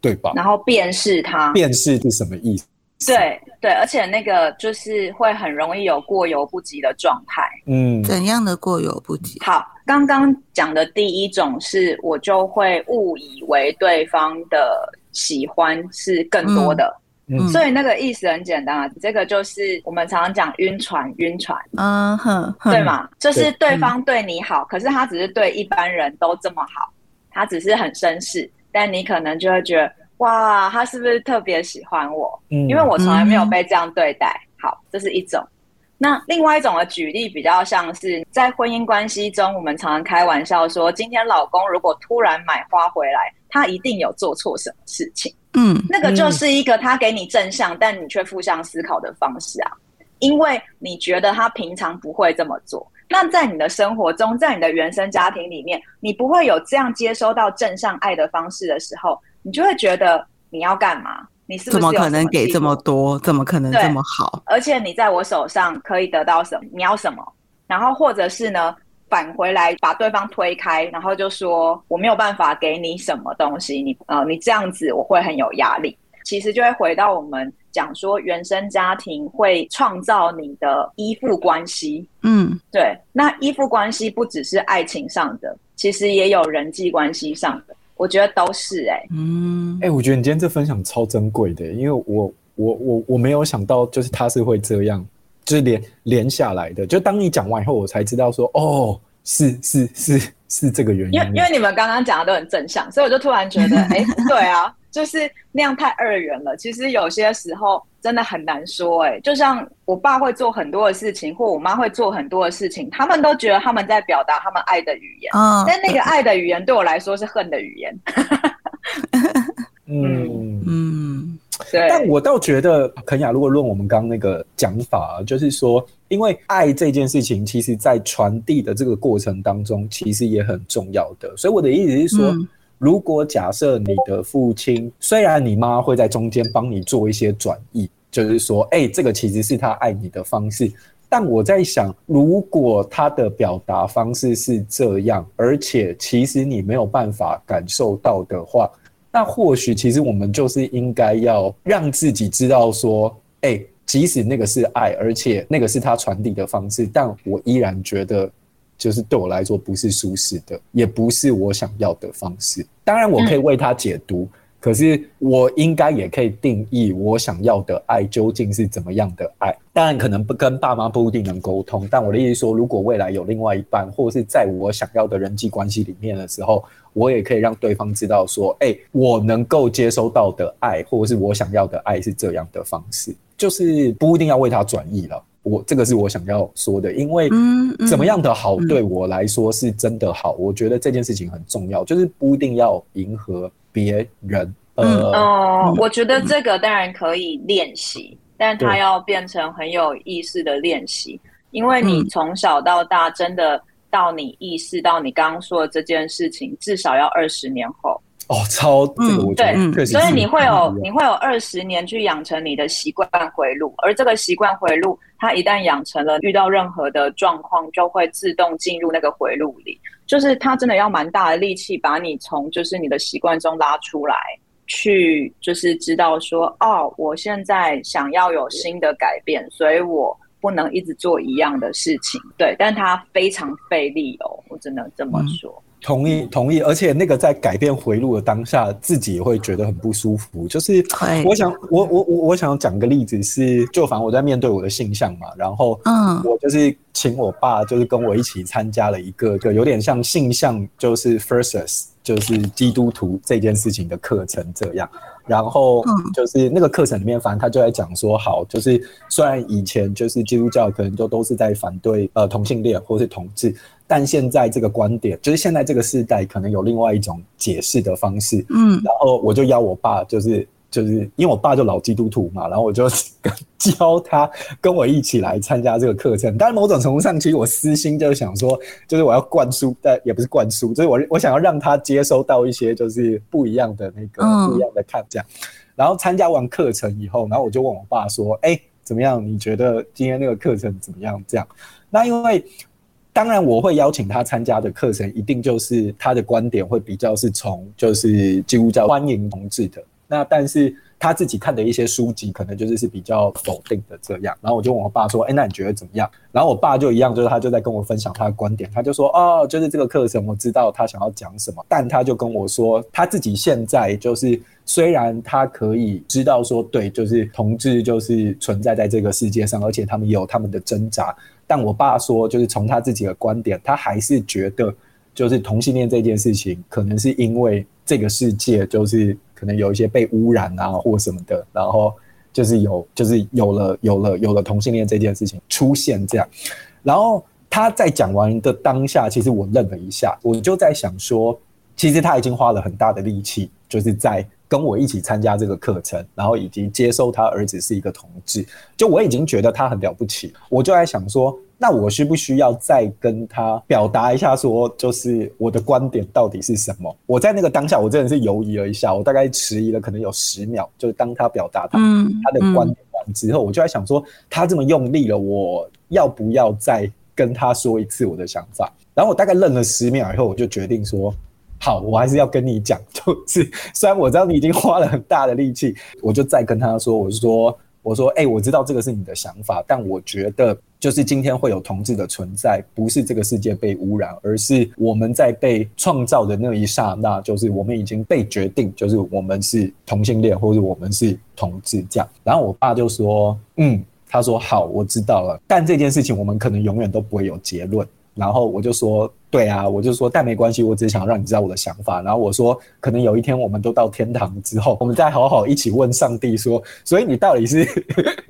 对吧？然后辨识它，辨识是什么意思？对对，而且那个就是会很容易有过犹不及的状态。嗯，怎样的过犹不及？好，刚刚讲的第一种是我就会误以为对方的喜欢是更多的。嗯嗯、所以那个意思很简单啊，这个就是我们常常讲晕船，晕船，嗯哼，对嘛？就是对方对你好，嗯、可是他只是对一般人都这么好，他只是很绅士，但你可能就会觉得，哇，他是不是特别喜欢我？嗯，因为我从来没有被这样对待。好，这是一种。那另外一种的举例比较像是在婚姻关系中，我们常常开玩笑说，今天老公如果突然买花回来，他一定有做错什么事情。嗯，那个就是一个他给你正向，嗯、但你却负向思考的方式啊，因为你觉得他平常不会这么做。那在你的生活中，在你的原生家庭里面，你不会有这样接收到正向爱的方式的时候，你就会觉得你要干嘛？你是不是怎么可能给这么多？怎么可能这么好？而且你在我手上可以得到什么？你要什么？然后或者是呢？返回来把对方推开，然后就说我没有办法给你什么东西，你呃你这样子我会很有压力。其实就会回到我们讲说原生家庭会创造你的依附关系，嗯，对。那依附关系不只是爱情上的，其实也有人际关系上的，我觉得都是哎、欸，嗯，哎、欸，我觉得你今天这分享超珍贵的，因为我我我我没有想到就是他是会这样。就是连连下来的，就当你讲完以后，我才知道说，哦，是是是是这个原因。因为因为你们刚刚讲的都很正向，所以我就突然觉得，哎、欸，对啊，就是那样太二元了。其实有些时候真的很难说、欸。哎，就像我爸会做很多的事情，或我妈会做很多的事情，他们都觉得他们在表达他们爱的语言。嗯，但那个爱的语言对我来说是恨的语言。嗯 嗯，对。但我倒觉得，肯雅，如果论我们刚刚那个讲法，就是说，因为爱这件事情，其实在传递的这个过程当中，其实也很重要的。所以我的意思是说，嗯、如果假设你的父亲，虽然你妈会在中间帮你做一些转移，就是说，哎、这个其实是他爱你的方式。但我在想，如果他的表达方式是这样，而且其实你没有办法感受到的话，那或许其实我们就是应该要让自己知道说，哎，即使那个是爱，而且那个是他传递的方式，但我依然觉得，就是对我来说不是舒适的，也不是我想要的方式。当然，我可以为他解读。嗯可是我应该也可以定义我想要的爱究竟是怎么样的爱。当然，可能不跟爸妈不一定能沟通，但我的意思说，如果未来有另外一半，或者是在我想要的人际关系里面的时候，我也可以让对方知道说，哎，我能够接收到的爱，或者是我想要的爱是这样的方式，就是不一定要为他转移了。我这个是我想要说的，因为怎么样的好对我来说是真的好，我觉得这件事情很重要，就是不一定要迎合。别人，呃，嗯，哦，我觉得这个当然可以练习，但它要变成很有意识的练习，因为你从小到大，真的到你意识到你刚刚说的这件事情，至少要二十年后。哦，超，这个我觉得对，所以你会有你会有二十年去养成你的习惯回路，而这个习惯回路，它一旦养成了，遇到任何的状况，就会自动进入那个回路里。就是他真的要蛮大的力气把你从就是你的习惯中拉出来，去就是知道说哦，我现在想要有新的改变，所以我不能一直做一样的事情。对，但他非常费力哦，我只能这么说。嗯同意，同意，而且那个在改变回路的当下，自己也会觉得很不舒服。就是，我想，我我我我想讲个例子是，就反正我在面对我的性向嘛，然后，嗯，我就是请我爸，就是跟我一起参加了一个，就有点像性向，就是 versus 就是基督徒这件事情的课程这样。然后，就是那个课程里面，反正他就在讲说，好，就是虽然以前就是基督教可能都都是在反对呃同性恋或是同志。但现在这个观点，就是现在这个时代可能有另外一种解释的方式。嗯，然后我就邀我爸，就是就是因为我爸就老基督徒嘛，然后我就 教他跟我一起来参加这个课程。但是某种程度上，其实我私心就是想说，就是我要灌输，但也不是灌输，就是我我想要让他接收到一些就是不一样的那个不一样的看这样。然后参加完课程以后，然后我就问我爸说：“哎，怎么样？你觉得今天那个课程怎么样？”这样，那因为。当然，我会邀请他参加的课程，一定就是他的观点会比较是从就是基督教欢迎同志的。那但是他自己看的一些书籍，可能就是是比较否定的这样。然后我就问我爸说：“哎，那你觉得怎么样？”然后我爸就一样，就是他就在跟我分享他的观点。他就说：“哦，就是这个课程，我知道他想要讲什么。”但他就跟我说，他自己现在就是虽然他可以知道说，对，就是同志就是存在在这个世界上，而且他们也有他们的挣扎。但我爸说，就是从他自己的观点，他还是觉得，就是同性恋这件事情，可能是因为这个世界就是可能有一些被污染啊，或什么的，然后就是有，就是有了，有了，有了同性恋这件事情出现这样。然后他在讲完的当下，其实我愣了一下，我就在想说，其实他已经花了很大的力气，就是在。跟我一起参加这个课程，然后以及接受他儿子是一个同志，就我已经觉得他很了不起。我就在想说，那我需不需要再跟他表达一下，说就是我的观点到底是什么？我在那个当下，我真的是犹疑了一下，我大概迟疑了可能有十秒。就是当他表达他他的观点完之后，我就在想说，他这么用力了，我要不要再跟他说一次我的想法？然后我大概愣了十秒以后，我就决定说。好，我还是要跟你讲，就是虽然我知道你已经花了很大的力气，我就再跟他说，我说，我说，哎、我知道这个是你的想法，但我觉得，就是今天会有同志的存在，不是这个世界被污染，而是我们在被创造的那一刹那，就是我们已经被决定，就是我们是同性恋，或者我们是同志这样。然后我爸就说，嗯，他说好，我知道了，但这件事情我们可能永远都不会有结论。然后我就说。对啊，我就说，但没关系，我只是想让你知道我的想法。然后我说，可能有一天我们都到天堂之后，我们再好好一起问上帝说，所以你到底是，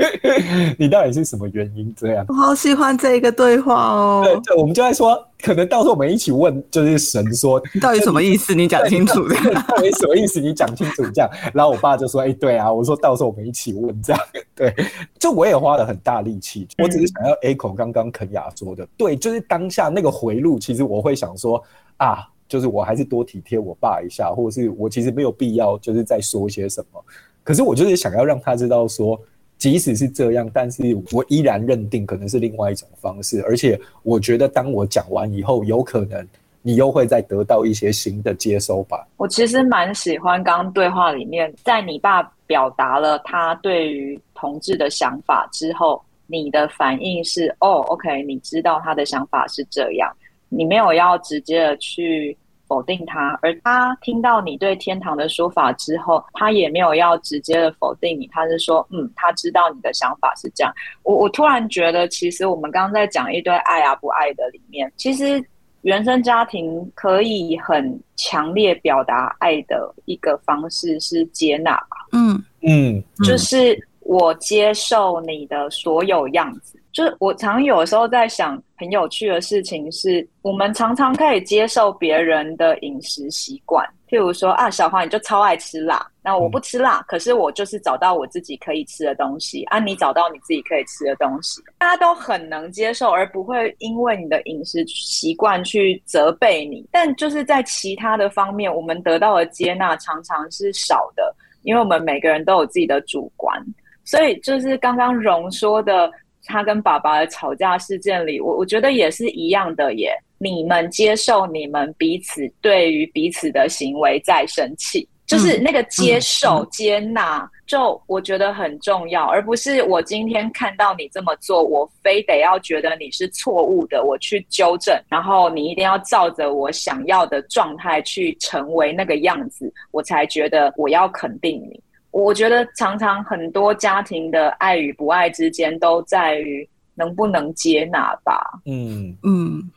你到底是什么原因这样？我好喜欢这个对话哦。对，对，我们就在说，可能到时候我们一起问，就是神说，你 到底什么意思？你讲清楚。到底什么意思？你讲清楚这样。然后我爸就说，哎、欸，对啊，我说到时候我们一起问这样。对，就我也花了很大力气，我只是想要 echo 刚刚肯雅说的，对，就是当下那个回路，其实。我会想说啊，就是我还是多体贴我爸一下，或者是我其实没有必要就是再说些什么。可是我就是想要让他知道说，即使是这样，但是我依然认定可能是另外一种方式。而且我觉得，当我讲完以后，有可能你又会再得到一些新的接收吧。我其实蛮喜欢刚刚对话里面，在你爸表达了他对于同志的想法之后，你的反应是哦，OK，你知道他的想法是这样。你没有要直接的去否定他，而他听到你对天堂的说法之后，他也没有要直接的否定你，他是说，嗯，他知道你的想法是这样。我我突然觉得，其实我们刚刚在讲一堆爱啊不爱的里面，其实原生家庭可以很强烈表达爱的一个方式是接纳吧。嗯嗯，就是我接受你的所有样子。就是我常有时候在想，很有趣的事情是，我们常常可以接受别人的饮食习惯，譬如说啊，小黄你就超爱吃辣，那我不吃辣，嗯，可是我就是找到我自己可以吃的东西，啊，你找到你自己可以吃的东西，大家都很能接受，而不会因为你的饮食习惯去责备你。但就是在其他的方面，我们得到的接纳常常是少的，因为我们每个人都有自己的主观，所以就是刚刚荣说的。他跟爸爸的吵架事件里，我我觉得也是一样的耶。你们接受你们彼此对于彼此的行为在生气，就是那个接受、接纳，就我觉得很重要，而不是我今天看到你这么做，我非得要觉得你是错误的，我去纠正，然后你一定要照着我想要的状态去成为那个样子，我才觉得我要肯定你。我觉得常常很多家庭的爱与不爱之间都在于能不能接纳吧。嗯嗯。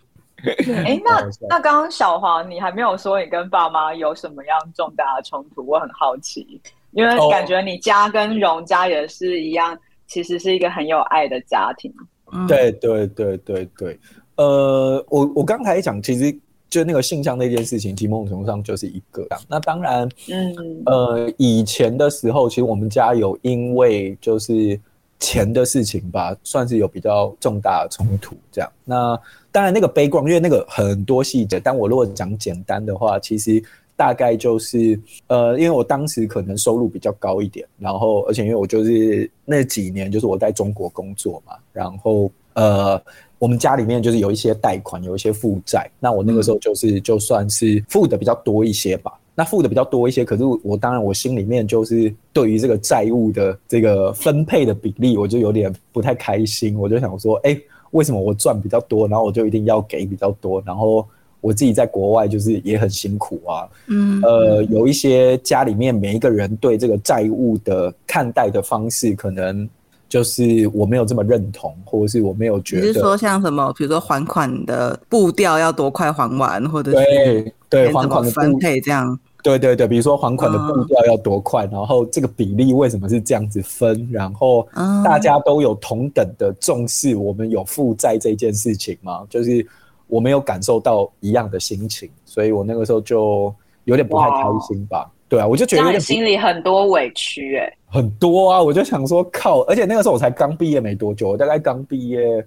哎，那那刚刚小黄你还没有说你跟爸妈有什么样重大的冲突，我很好奇，因为感觉你家跟荣家也是一样，其实是一个很有爱的家庭。嗯、对对对对对，呃，我我刚才讲其实。就那个性向那件事情，其实某种程度上就是一个。那当然，嗯，呃，以前的时候，其实我们家有因为就是钱的事情吧，算是有比较重大的冲突。这样，那当然那个悲观，因为那个很多细节。但我如果讲简单的话，其实大概就是，呃，因为我当时可能收入比较高一点，然后而且因为我就是那几年就是我在中国工作嘛，然后呃。我们家里面就是有一些贷款，有一些负债。那我那个时候就是就算是付的比较多一些吧。那付的比较多一些，可是我当然我心里面就是对于这个债务的这个分配的比例，我就有点不太开心。我就想说，哎，为什么我赚比较多，然后我就一定要给比较多？然后我自己在国外就是也很辛苦啊。嗯，呃，有一些家里面每一个人对这个债务的看待的方式，可能。就是我没有这么认同，或者是我没有觉得，你是说像什么，比如说还款的步调要多快还完，或者是对对还款的分配这样，对对对，比如说还款的步调要多快，嗯，然后这个比例为什么是这样子分，然后大家都有同等的重视我们有负债这件事情吗？就是我没有感受到一样的心情，所以我那个时候就有点不太开心吧。对啊，我就觉得你心里很多委屈哎、欸，很多啊，我就想说靠，而且那个时候我才刚毕业没多久，我大概刚毕业，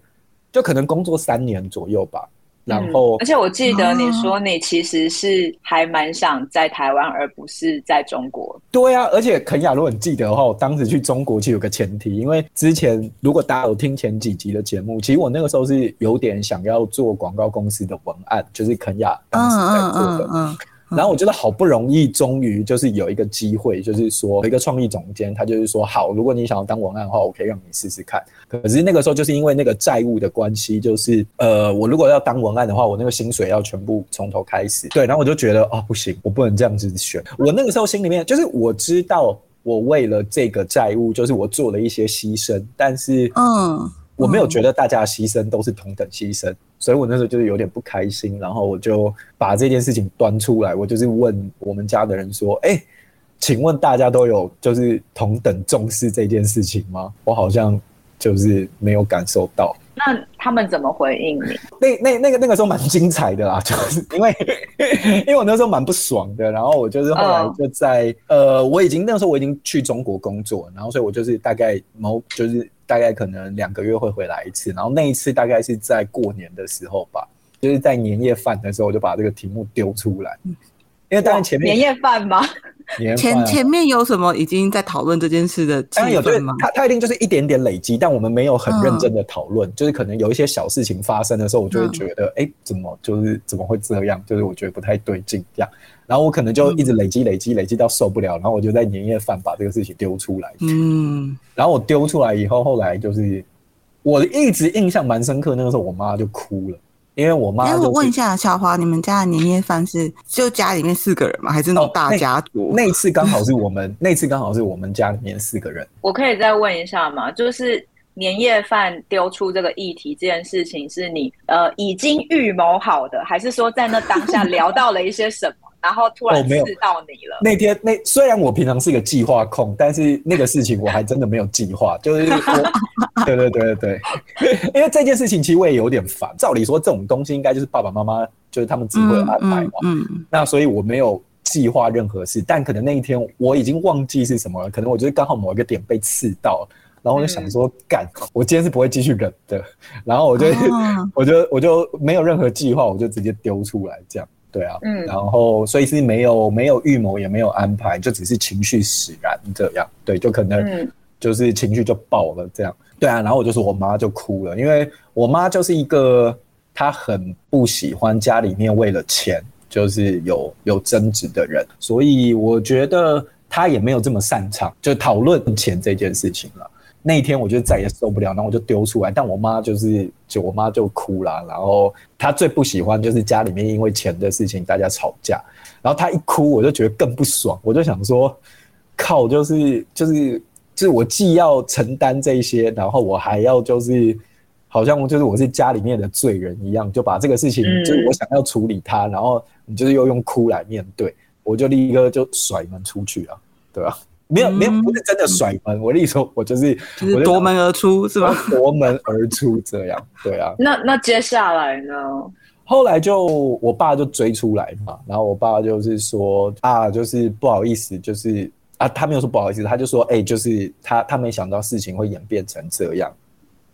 就可能工作三年左右吧。然后、嗯，而且我记得你说你其实是还蛮想在台湾，而不是在中国。对啊，而且肯亚，如果你记得的话，我当时去中国其实有个前提，因为之前如果大家有听前几集的节目，其实我那个时候是有点想要做广告公司的文案，就是肯亚当时在做的。嗯嗯嗯然后我觉得好不容易，终于就是有一个机会，就是说一个创意总监，他就是说好，如果你想要当文案的话，我可以让你试试看。可是那个时候就是因为那个债务的关系，就是呃，我如果要当文案的话，我那个薪水要全部从头开始。对，然后我就觉得哦，不行，我不能这样子选。我那个时候心里面就是我知道，我为了这个债务，就是我做了一些牺牲，但是嗯。我没有觉得大家的牺牲都是同等牺牲，所以我那时候就是有点不开心，然后我就把这件事情端出来，我就是问我们家的人说：“哎，请问大家都有就是同等重视这件事情吗？”我好像就是没有感受到。那他们怎么回应你？那那那个那个时候蛮精彩的啦，就是因为因为我那时候蛮不爽的，然后我就是后来就在、oh. 呃，我已经那个时候我已经去中国工作，然后所以我就是大概某就是大概可能两个月会回来一次，然后那一次大概是在过年的时候吧，就是在年夜饭的时候我就把这个题目丢出来。因为当然前面年夜饭吗？年前前面有什么已经在讨论这件事的气氛吗？他他一定就是一点点累积，但我们没有很认真的讨论，嗯、就是可能有一些小事情发生的时候，我就会觉得，哎、嗯欸，怎么就是怎么会这样？就是我觉得不太对劲这样，然后我可能就一直累积累积累积到受不了，然后我就在年夜饭把这个事情丢出来。嗯，然后我丢出来以后，后来就是我一直印象蛮深刻，那个时候我妈就哭了。因为我妈、就是，哎，我问一下小华，你们家的年夜饭是就家里面四个人吗？还是那种大家族？哦、那，那次刚好是我们，那次刚好是我们家里面四个人。我可以再问一下吗？就是年夜饭丢出这个议题这件事情，是你呃已经预谋好的，还是说在那当下聊到了一些什么？然后突然刺到你了。哦、那天那虽然我平常是一个计划控，但是那个事情我还真的没有计划。就是我，对对对对对，因为这件事情其实我也有点烦。照理说这种东西应该就是爸爸妈妈就是他们自己会安排嘛。嗯，嗯，嗯。那所以我没有计划任何事，但可能那一天我已经忘记是什么了。可能我就是刚好某一个点被刺到，然后我就想说，干、嗯，我今天是不会继续忍的。然后我就、啊、我就我就没有任何计划，我就直接丢出来这样。对啊，嗯，然后所以是没有没有预谋，也没有安排，就只是情绪使然这样，对，就可能就是情绪就爆了这样，对啊，然后我就说我妈就哭了，因为我妈就是一个她很不喜欢家里面为了钱就是有有争执的人，所以我觉得她也没有这么擅长就讨论钱这件事情了。那一天我就再也受不了，然后我就丢出来。但我妈就是，就我妈就哭了。然后她最不喜欢就是家里面因为钱的事情大家吵架。然后她一哭，我就觉得更不爽。我就想说，靠，就是就是就是我既要承担这些，然后我还要就是好像就是我是家里面的罪人一样，就把这个事情就是我想要处理它，然后你就是又用哭来面对，我就立刻就甩门出去了，对吧？没有没有，不是真的甩门。嗯、我跟你说，我就是就是夺门而出，是吧？夺门而出这样，对啊。那那接下来呢？后来就我爸就追出来嘛，然后我爸就是说啊，就是不好意思，就是啊，他没有说不好意思，他就说哎、欸，就是他他没想到事情会演变成这样。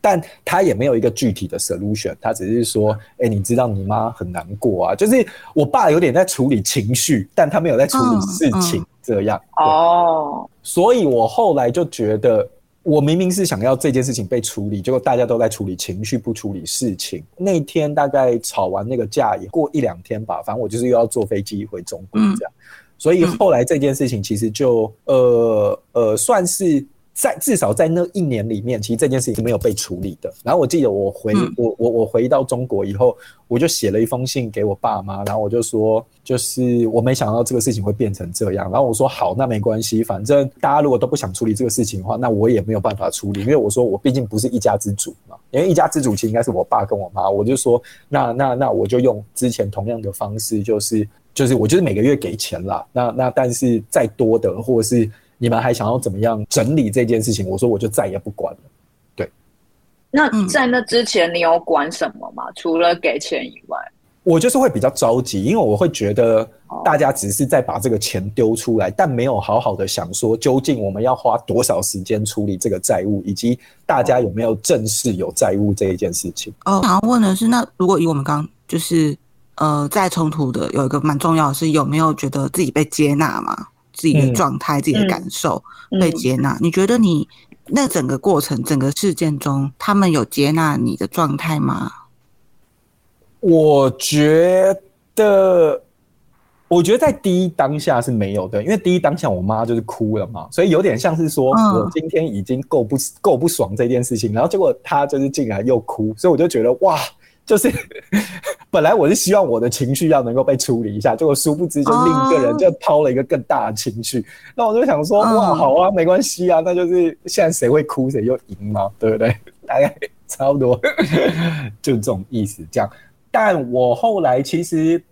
但他也没有一个具体的 solution，他只是说，哎、欸，你知道你妈很难过啊，就是我爸有点在处理情绪，但他没有在处理事情，这样。哦，所以我后来就觉得，我明明是想要这件事情被处理，结果大家都在处理情绪，不处理事情。那天大概吵完那个架，也过一两天吧，反正我就是又要坐飞机回中国这样，所以后来这件事情其实就，呃呃，算是。在至少在那一年里面，其实这件事情是没有被处理的。然后我记得我回、嗯、我我我回到中国以后，我就写了一封信给我爸妈，然后我就说，就是我没想到这个事情会变成这样。然后我说好，那没关系，反正大家如果都不想处理这个事情的话，那我也没有办法处理，因为我说我毕竟不是一家之主嘛。因为一家之主其实应该是我爸跟我妈。我就说，那那那我就用之前同样的方式，就是就是我就是每个月给钱啦。那那但是再多的或者是。你们还想要怎么样整理这件事情？我说我就再也不管了。对，那在那之前你有管什么吗？除了给钱以外，我就是会比较着急，因为我会觉得大家只是在把这个钱丢出来，但没有好好的想说究竟我们要花多少时间处理这个债务，以及大家有没有正式有债务这一件事情。哦，我想要问的是，那如果以我们刚就是呃在冲突的有一个蛮重要的是有没有觉得自己被接纳吗？自己的状态、嗯、自己的感受被接纳、嗯，你觉得你那整个过程、整个事件中，他们有接纳你的状态吗？我觉得，我觉得在第一当下是没有的，因为第一当下我妈就是哭了嘛，所以有点像是说我今天已经够不够不爽这件事情，然后结果她就是进来又哭，所以我就觉得哇。就是本来我是希望我的情绪要能够被处理一下，结果殊不知就另一个人就抛了一个更大的情绪。那我就想说，哇，好啊，没关系啊，那就是现在谁会哭谁就赢嘛，对不对？大概差不多就这种意思。这样，但我后来其实。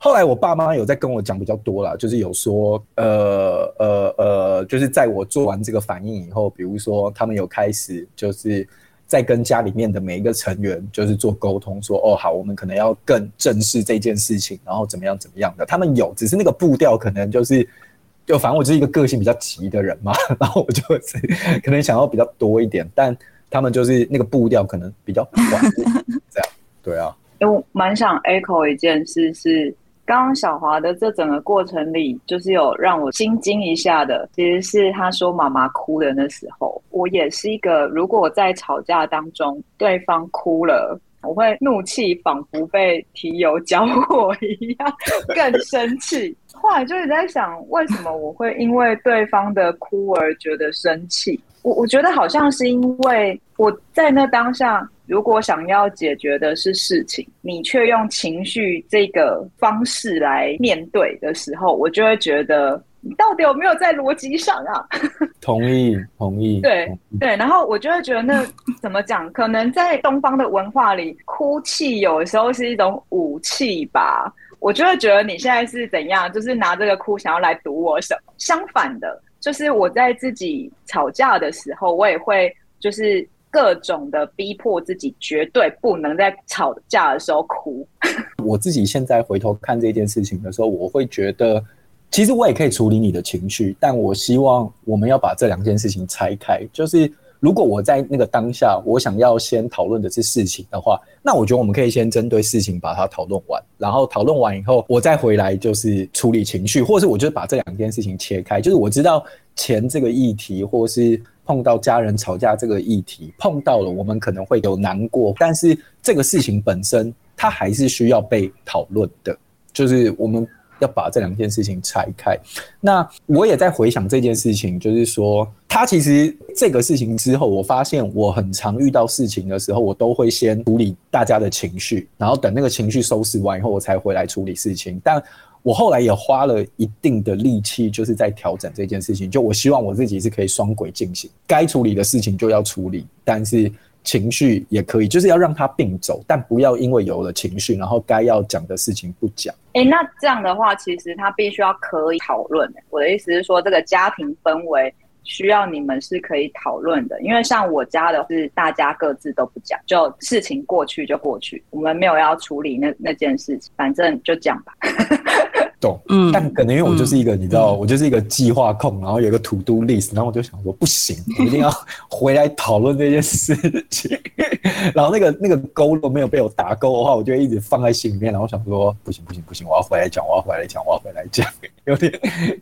后来我爸妈有在跟我讲比较多了，就是有说，呃呃呃，就是在我做完这个反应以后，比如说他们有开始就是在跟家里面的每一个成员就是做沟通，说哦好，我们可能要更正视这件事情，然后怎么样怎么样的。他们有，只是那个步调可能就是，就反正我就是一个个性比较急的人嘛，然后我就是可能想要比较多一点，但他们就是那个步调可能比较缓，这样，对啊。我蛮想 echo 一件事是。刚刚小华的这整个过程里，就是有让我心惊一下的，其实是他说妈妈哭的那时候，我也是一个，如果在吵架当中，对方哭了，我会怒气仿佛被提油浇火一样，更生气。后来就是在想，为什么我会因为对方的哭而觉得生气？我我觉得好像是因为我在那当下。如果想要解决的是事情，你却用情绪这个方式来面对的时候，我就会觉得你到底有没有在逻辑上啊？同意，同意。对意对，然后我就会觉得那怎么讲？可能在东方的文化里，哭泣有时候是一种武器吧。我就会觉得你现在是怎样，就是拿这个哭想要来堵我什么？相反的，就是我在自己吵架的时候，我也会就是。各种的逼迫自己，绝对不能在吵架的时候哭。我自己现在回头看这件事情的时候，我会觉得，其实我也可以处理你的情绪，但我希望我们要把这两件事情拆开。就是如果我在那个当下，我想要先讨论的是事情的话，那我觉得我们可以先针对事情把它讨论完，然后讨论完以后，我再回来就是处理情绪，或是我就把这两件事情切开。就是我知道钱这个议题，或是。碰到家人吵架这个议题，碰到了我们可能会有难过，但是这个事情本身它还是需要被讨论的，就是我们要把这两件事情拆开。那我也在回想这件事情，就是说，他其实这个事情之后，我发现我很常遇到事情的时候，我都会先处理大家的情绪，然后等那个情绪收拾完以后，我才回来处理事情。但我后来也花了一定的力气，就是在调整这件事情。就我希望我自己是可以双轨进行，该处理的事情就要处理，但是情绪也可以，就是要让它并走，但不要因为有了情绪，然后该要讲的事情不讲。哎、那这样的话，其实他必须要可以讨论。我的意思是说，这个家庭氛围。需要你们是可以讨论的，因为像我家的是大家各自都不讲，就事情过去就过去，我们没有要处理那那件事情，反正就讲吧。懂，嗯，但可能因为我就是一个，嗯、你知道，我就是一个计划控，然后有一个 to do list，然后我就想说，不行，我一定要回来讨论这件事情。然后那个那个勾如果没有被我打勾的话，我就会一直放在心里面，然后想说，不行不行不行，我要回来讲，我要回来讲，我要回来讲，有点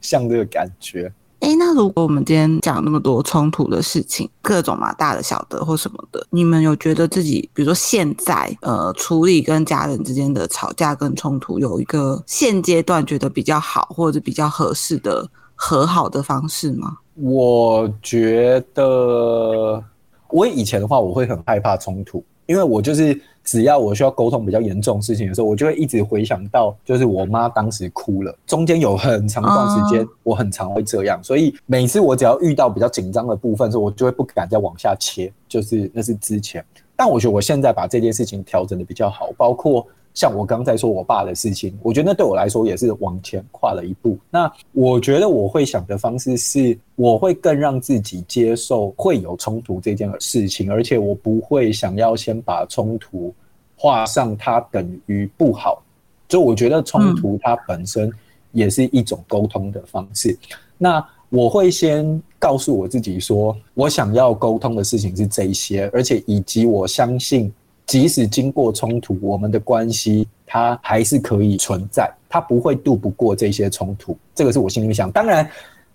像这个感觉。哎，那如果我们今天讲那么多冲突的事情，各种嘛，大的、小的或什么的，你们有觉得自己，比如说现在，呃，处理跟家人之间的吵架跟冲突，有一个现阶段觉得比较好或者比较合适的和好的方式吗？我觉得，我以前的话，我会很害怕冲突，因为我就是。只要我需要沟通比较严重的事情的时候，我就会一直回想到，就是我妈当时哭了，中间有很长一段时间，我很常会这样，所以每次我只要遇到比较紧张的部分的时候，我就会不敢再往下切，就是那是之前，但我觉得我现在把这件事情调整的比较好，包括。像我刚才说我爸的事情，我觉得那对我来说也是往前跨了一步。那我觉得我会想的方式是，我会更让自己接受会有冲突这件事情，而且我不会想要先把冲突画上它等于不好。就我觉得冲突它本身也是一种沟通的方式。那我会先告诉我自己说，我想要沟通的事情是这一些，而且以及我相信。即使经过冲突，我们的关系它还是可以存在，它不会渡不过这些冲突。这个是我心里面想。当然，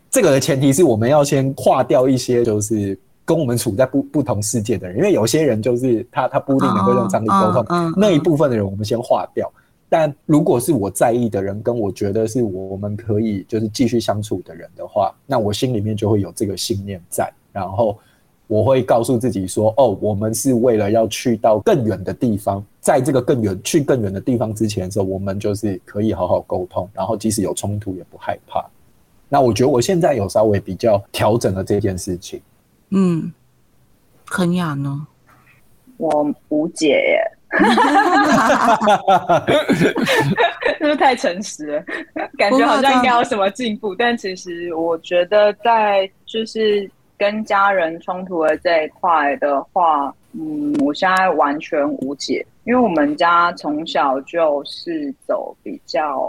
这个的前提是我们要先划掉一些就是跟我们处在不不同世界的人，因为有些人就是他他不一定能够用张力沟通，那一部分的人我们先划掉。但如果是我在意的人，跟我觉得是我们可以就是继续相处的人的话，那我心里面就会有这个信念在，然后。我会告诉自己说：“哦，我们是为了要去到更远的地方，在这个更远去更远的地方之前的时候，我们就是可以好好沟通，然后即使有冲突也不害怕。”那我觉得我现在有稍微比较调整了这件事情。嗯，肯雅呢？我无解耶。是不是太诚实了？感觉好像应该有什么进步，但其实我觉得在就是跟家人冲突的这一块的话，嗯，我现在完全无解，因为我们家从小就是走比较，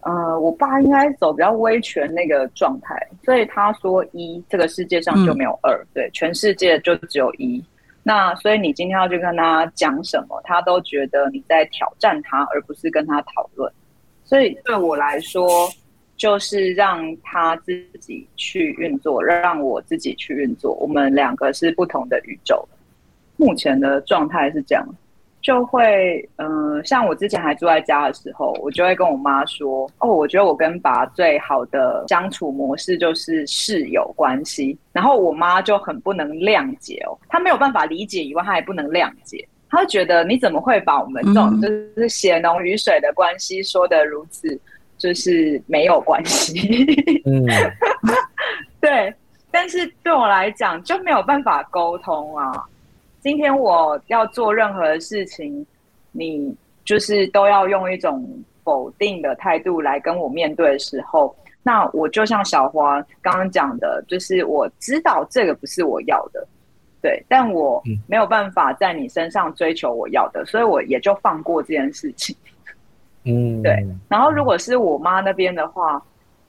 呃，我爸应该走比较威权那个状态，所以他说一，这个世界上就没有二，嗯、对，全世界就只有一。那所以你今天要去跟他讲什么，他都觉得你在挑战他，而不是跟他讨论。所以对我来说，就是让他自己去运作，让我自己去运作。我们两个是不同的宇宙。目前的状态是这样。就会，嗯、呃，像我之前还住在家的时候，我就会跟我妈说，哦，我觉得我跟爸最好的相处模式就是室友关系。然后我妈就很不能谅解哦，她没有办法理解以外，她也不能谅解，她会觉得你怎么会把我们这种就是血浓于水的关系说得如此，就是没有关系。嗯，对，但是对我来讲就没有办法沟通啊。今天我要做任何事情，你就是都要用一种否定的态度来跟我面对的时候，那我就像小花刚刚讲的，就是我知道这个不是我要的，对，但我没有办法在你身上追求我要的，所以我也就放过这件事情。嗯，对。然后如果是我妈那边的话，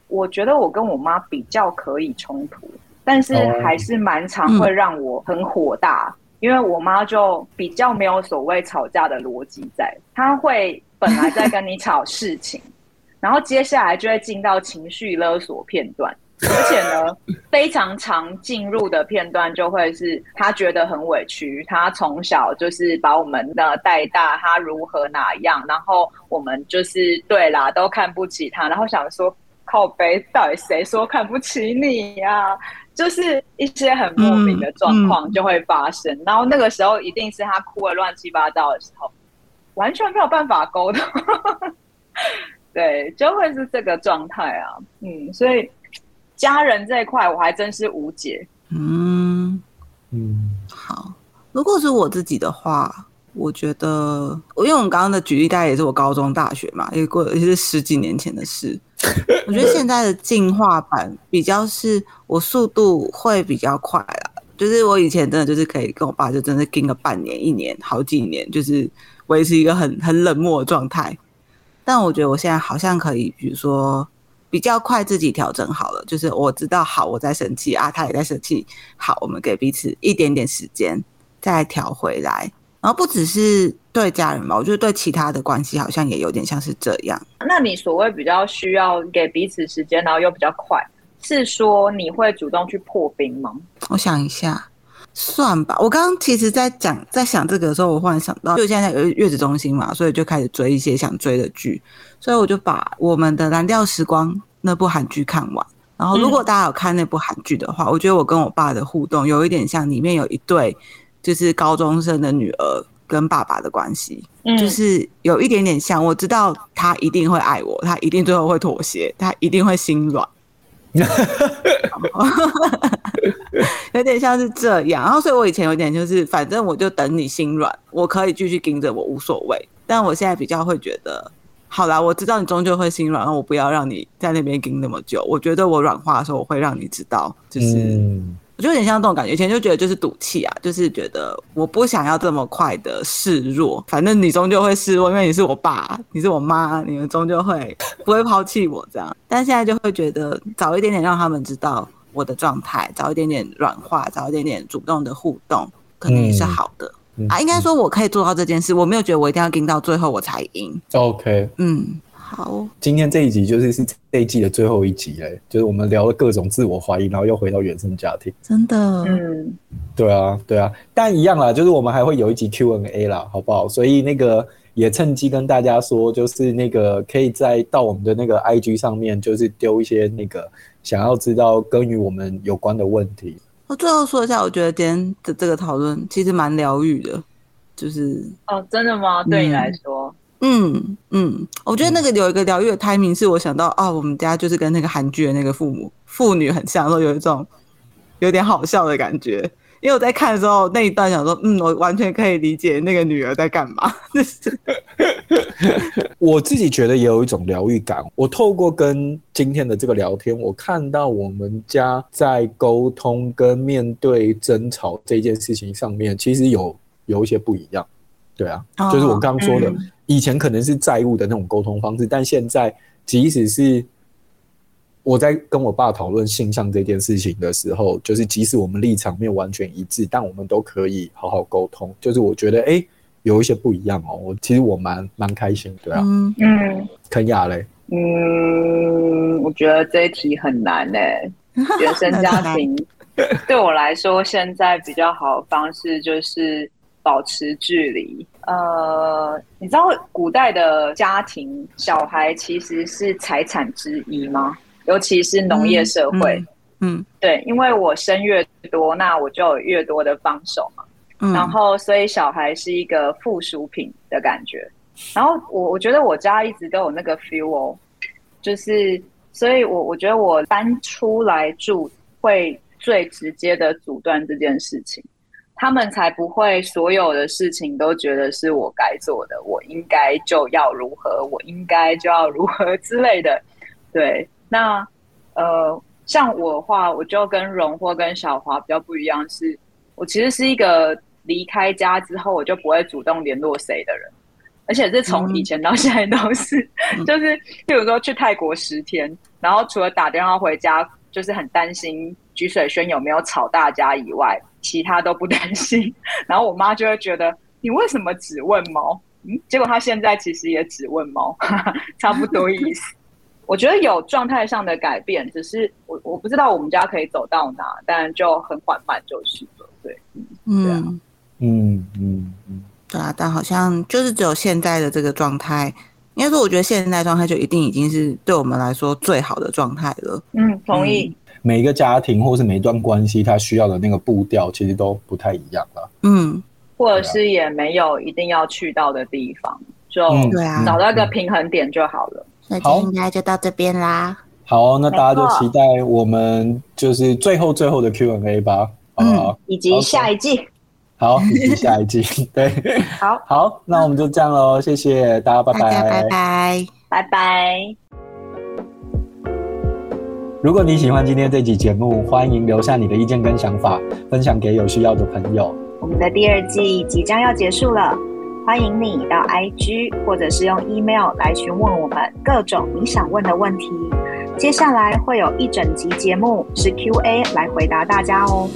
我觉得我跟我妈比较可以冲突，但是还是蛮常会让我很火大。因为我妈就比较没有所谓吵架的逻辑在，她会本来在跟你吵事情，然后接下来就会进到情绪勒索片段，而且呢，非常常进入的片段就会是他觉得很委屈，他从小就是把我们的带大，他如何哪样，然后我们就是对啦，都看不起他，然后想说靠北，到底谁说看不起你呀？就是一些很莫名的状况就会发生，然后那个时候一定是他哭得乱七八糟的时候，完全没有办法沟通，对，就会是这个状态啊。嗯，所以家人这一块我还真是无解。嗯嗯，好，如果是我自己的话，我觉得，因为我们刚刚的举例大概也是我高中、大学嘛，也过也是十几年前的事。我觉得现在的进化版比较是我速度会比较快啦，就是我以前真的就是可以跟我爸就真的盯个半年、一年、好几年，就是维持一个很很冷漠的状态。但我觉得我现在好像可以，比如说比较快自己调整好了，就是我知道好我在生气啊，他也在生气，好，我们给彼此一点点时间再调回来。然后不只是对家人嘛，我觉得对其他的关系好像也有点像是这样。那你所谓比较需要给彼此时间，然后又比较快，是说你会主动去破冰吗？我想一下，算吧。我刚刚其实在讲，在想这个的时候，我忽然想到，就现在有月子中心嘛，所以就开始追一些想追的剧，所以我就把我们的《蓝调时光》那部韩剧看完。然后，如果大家有看那部韩剧的话，嗯、我觉得我跟我爸的互动有一点像，里面有一对。就是高中生的女儿跟爸爸的关系，嗯，就是有一点点像。我知道他一定会爱我，他一定最后会妥协，他一定会心软，有点像是这样。然后，所以我以前有点就是，反正我就等你心软，我可以继续盯着我无所谓。但我现在比较会觉得，好啦，我知道你终究会心软，我不要让你在那边盯那么久。我觉得我软化的时候，我会让你知道，就是。我就有点像这种感觉，以前就觉得就是赌气啊，就是觉得我不想要这么快的示弱，反正你终究会示弱，因为你是我爸，你是我妈，你们终究会不会抛弃我这样。但现在就会觉得早一点点让他们知道我的状态，早一点点软化，早一点点主动的互动，可能也是好的、嗯、啊。应该说我可以做到这件事，我没有觉得我一定要撑到最后我才赢。OK，嗯。好，今天这一集就是是这一季的最后一集嘞，就是我们聊了各种自我怀疑，然后又回到原生家庭，真的，嗯，对啊，对啊，但一样啦，就是我们还会有一集 Q&A 啦，好不好？所以那个也趁机跟大家说，就是那个可以再到我们的那个 IG 上面，就是丢一些那个想要知道跟与我们有关的问题。我最后说一下，我觉得今天的这个讨论其实蛮疗愈的，就是哦，真的吗？对你来说？嗯嗯嗯，我觉得那个有一个疗愈的 timing，是我想到啊、我们家就是跟那个韩剧的那个父母父女很像，然后有一种有点好笑的感觉，因为我在看的时候那一段想说，嗯，我完全可以理解那个女儿在干嘛。我自己觉得也有一种疗愈感。我透过跟今天的这个聊天，我看到我们家在沟通跟面对争吵这件事情上面，其实有有一些不一样。对啊，哦、就是我刚刚说的，嗯、以前可能是债务的那种沟通方式，但现在即使是我在跟我爸讨论性向这件事情的时候，就是即使我们立场没有完全一致，但我们都可以好好沟通。就是我觉得，哎、欸。有一些不一样哦，我其实我蛮蛮开心，对啊，嗯，肯雅嘞，嗯，我觉得这一题很难诶，原生家庭对我来说，现在比较好的方式就是保持距离。呃，你知道古代的家庭小孩其实是财产之一吗？尤其是农业社会，嗯，嗯，对，因为我生越多，那我就有越多的帮手嘛。然后，所以小孩是一个附属品的感觉。然后我我觉得我家一直都有那个 feel 哦，就是，所以我我觉得我搬出来住会最直接的阻断这件事情，他们才不会所有的事情都觉得是我该做的，我应该就要如何，我应该就要如何之类的。对，那呃，像我的话，我就跟荣或跟小华比较不一样，是我其实是一个。离开家之后，我就不会主动联络谁的人，而且是从以前到现在都是，嗯、就是譬如说去泰国十天，然后除了打电话回家，就是很担心菊水轩有没有吵大家以外，其他都不担心。然后我妈就会觉得你为什么只问猫？嗯，结果她现在其实也只问猫，差不多意思。我觉得有状态上的改变，只是我我不知道我们家可以走到哪，但就很缓慢就是了。对，嗯，对啊。嗯嗯嗯，对啊，但好像就是只有现在的这个状态，应该说，我觉得现在状态就一定已经是对我们来说最好的状态了。嗯，同意。嗯、每一个家庭或是每一段关系，它需要的那个步调其实都不太一样了。嗯，或者是也没有一定要去到的地方，就对啊，找到一个平衡点就好了。那今天应该就到这边啦。好，那大家就期待我们就是最后最后的 Q&A 吧。嗯，以及下一季。好，以及下一季，对，好，好，那我们就这样喽，谢谢大家，拜拜，拜拜，拜拜。如果你喜欢今天这集节目，欢迎留下你的意见跟想法，分享给有需要的朋友。我们的第二季即将要结束了，欢迎你到 IG 或者是用 email 来询问我们各种你想问的问题。接下来会有一整集节目是 QA 来回答大家哦。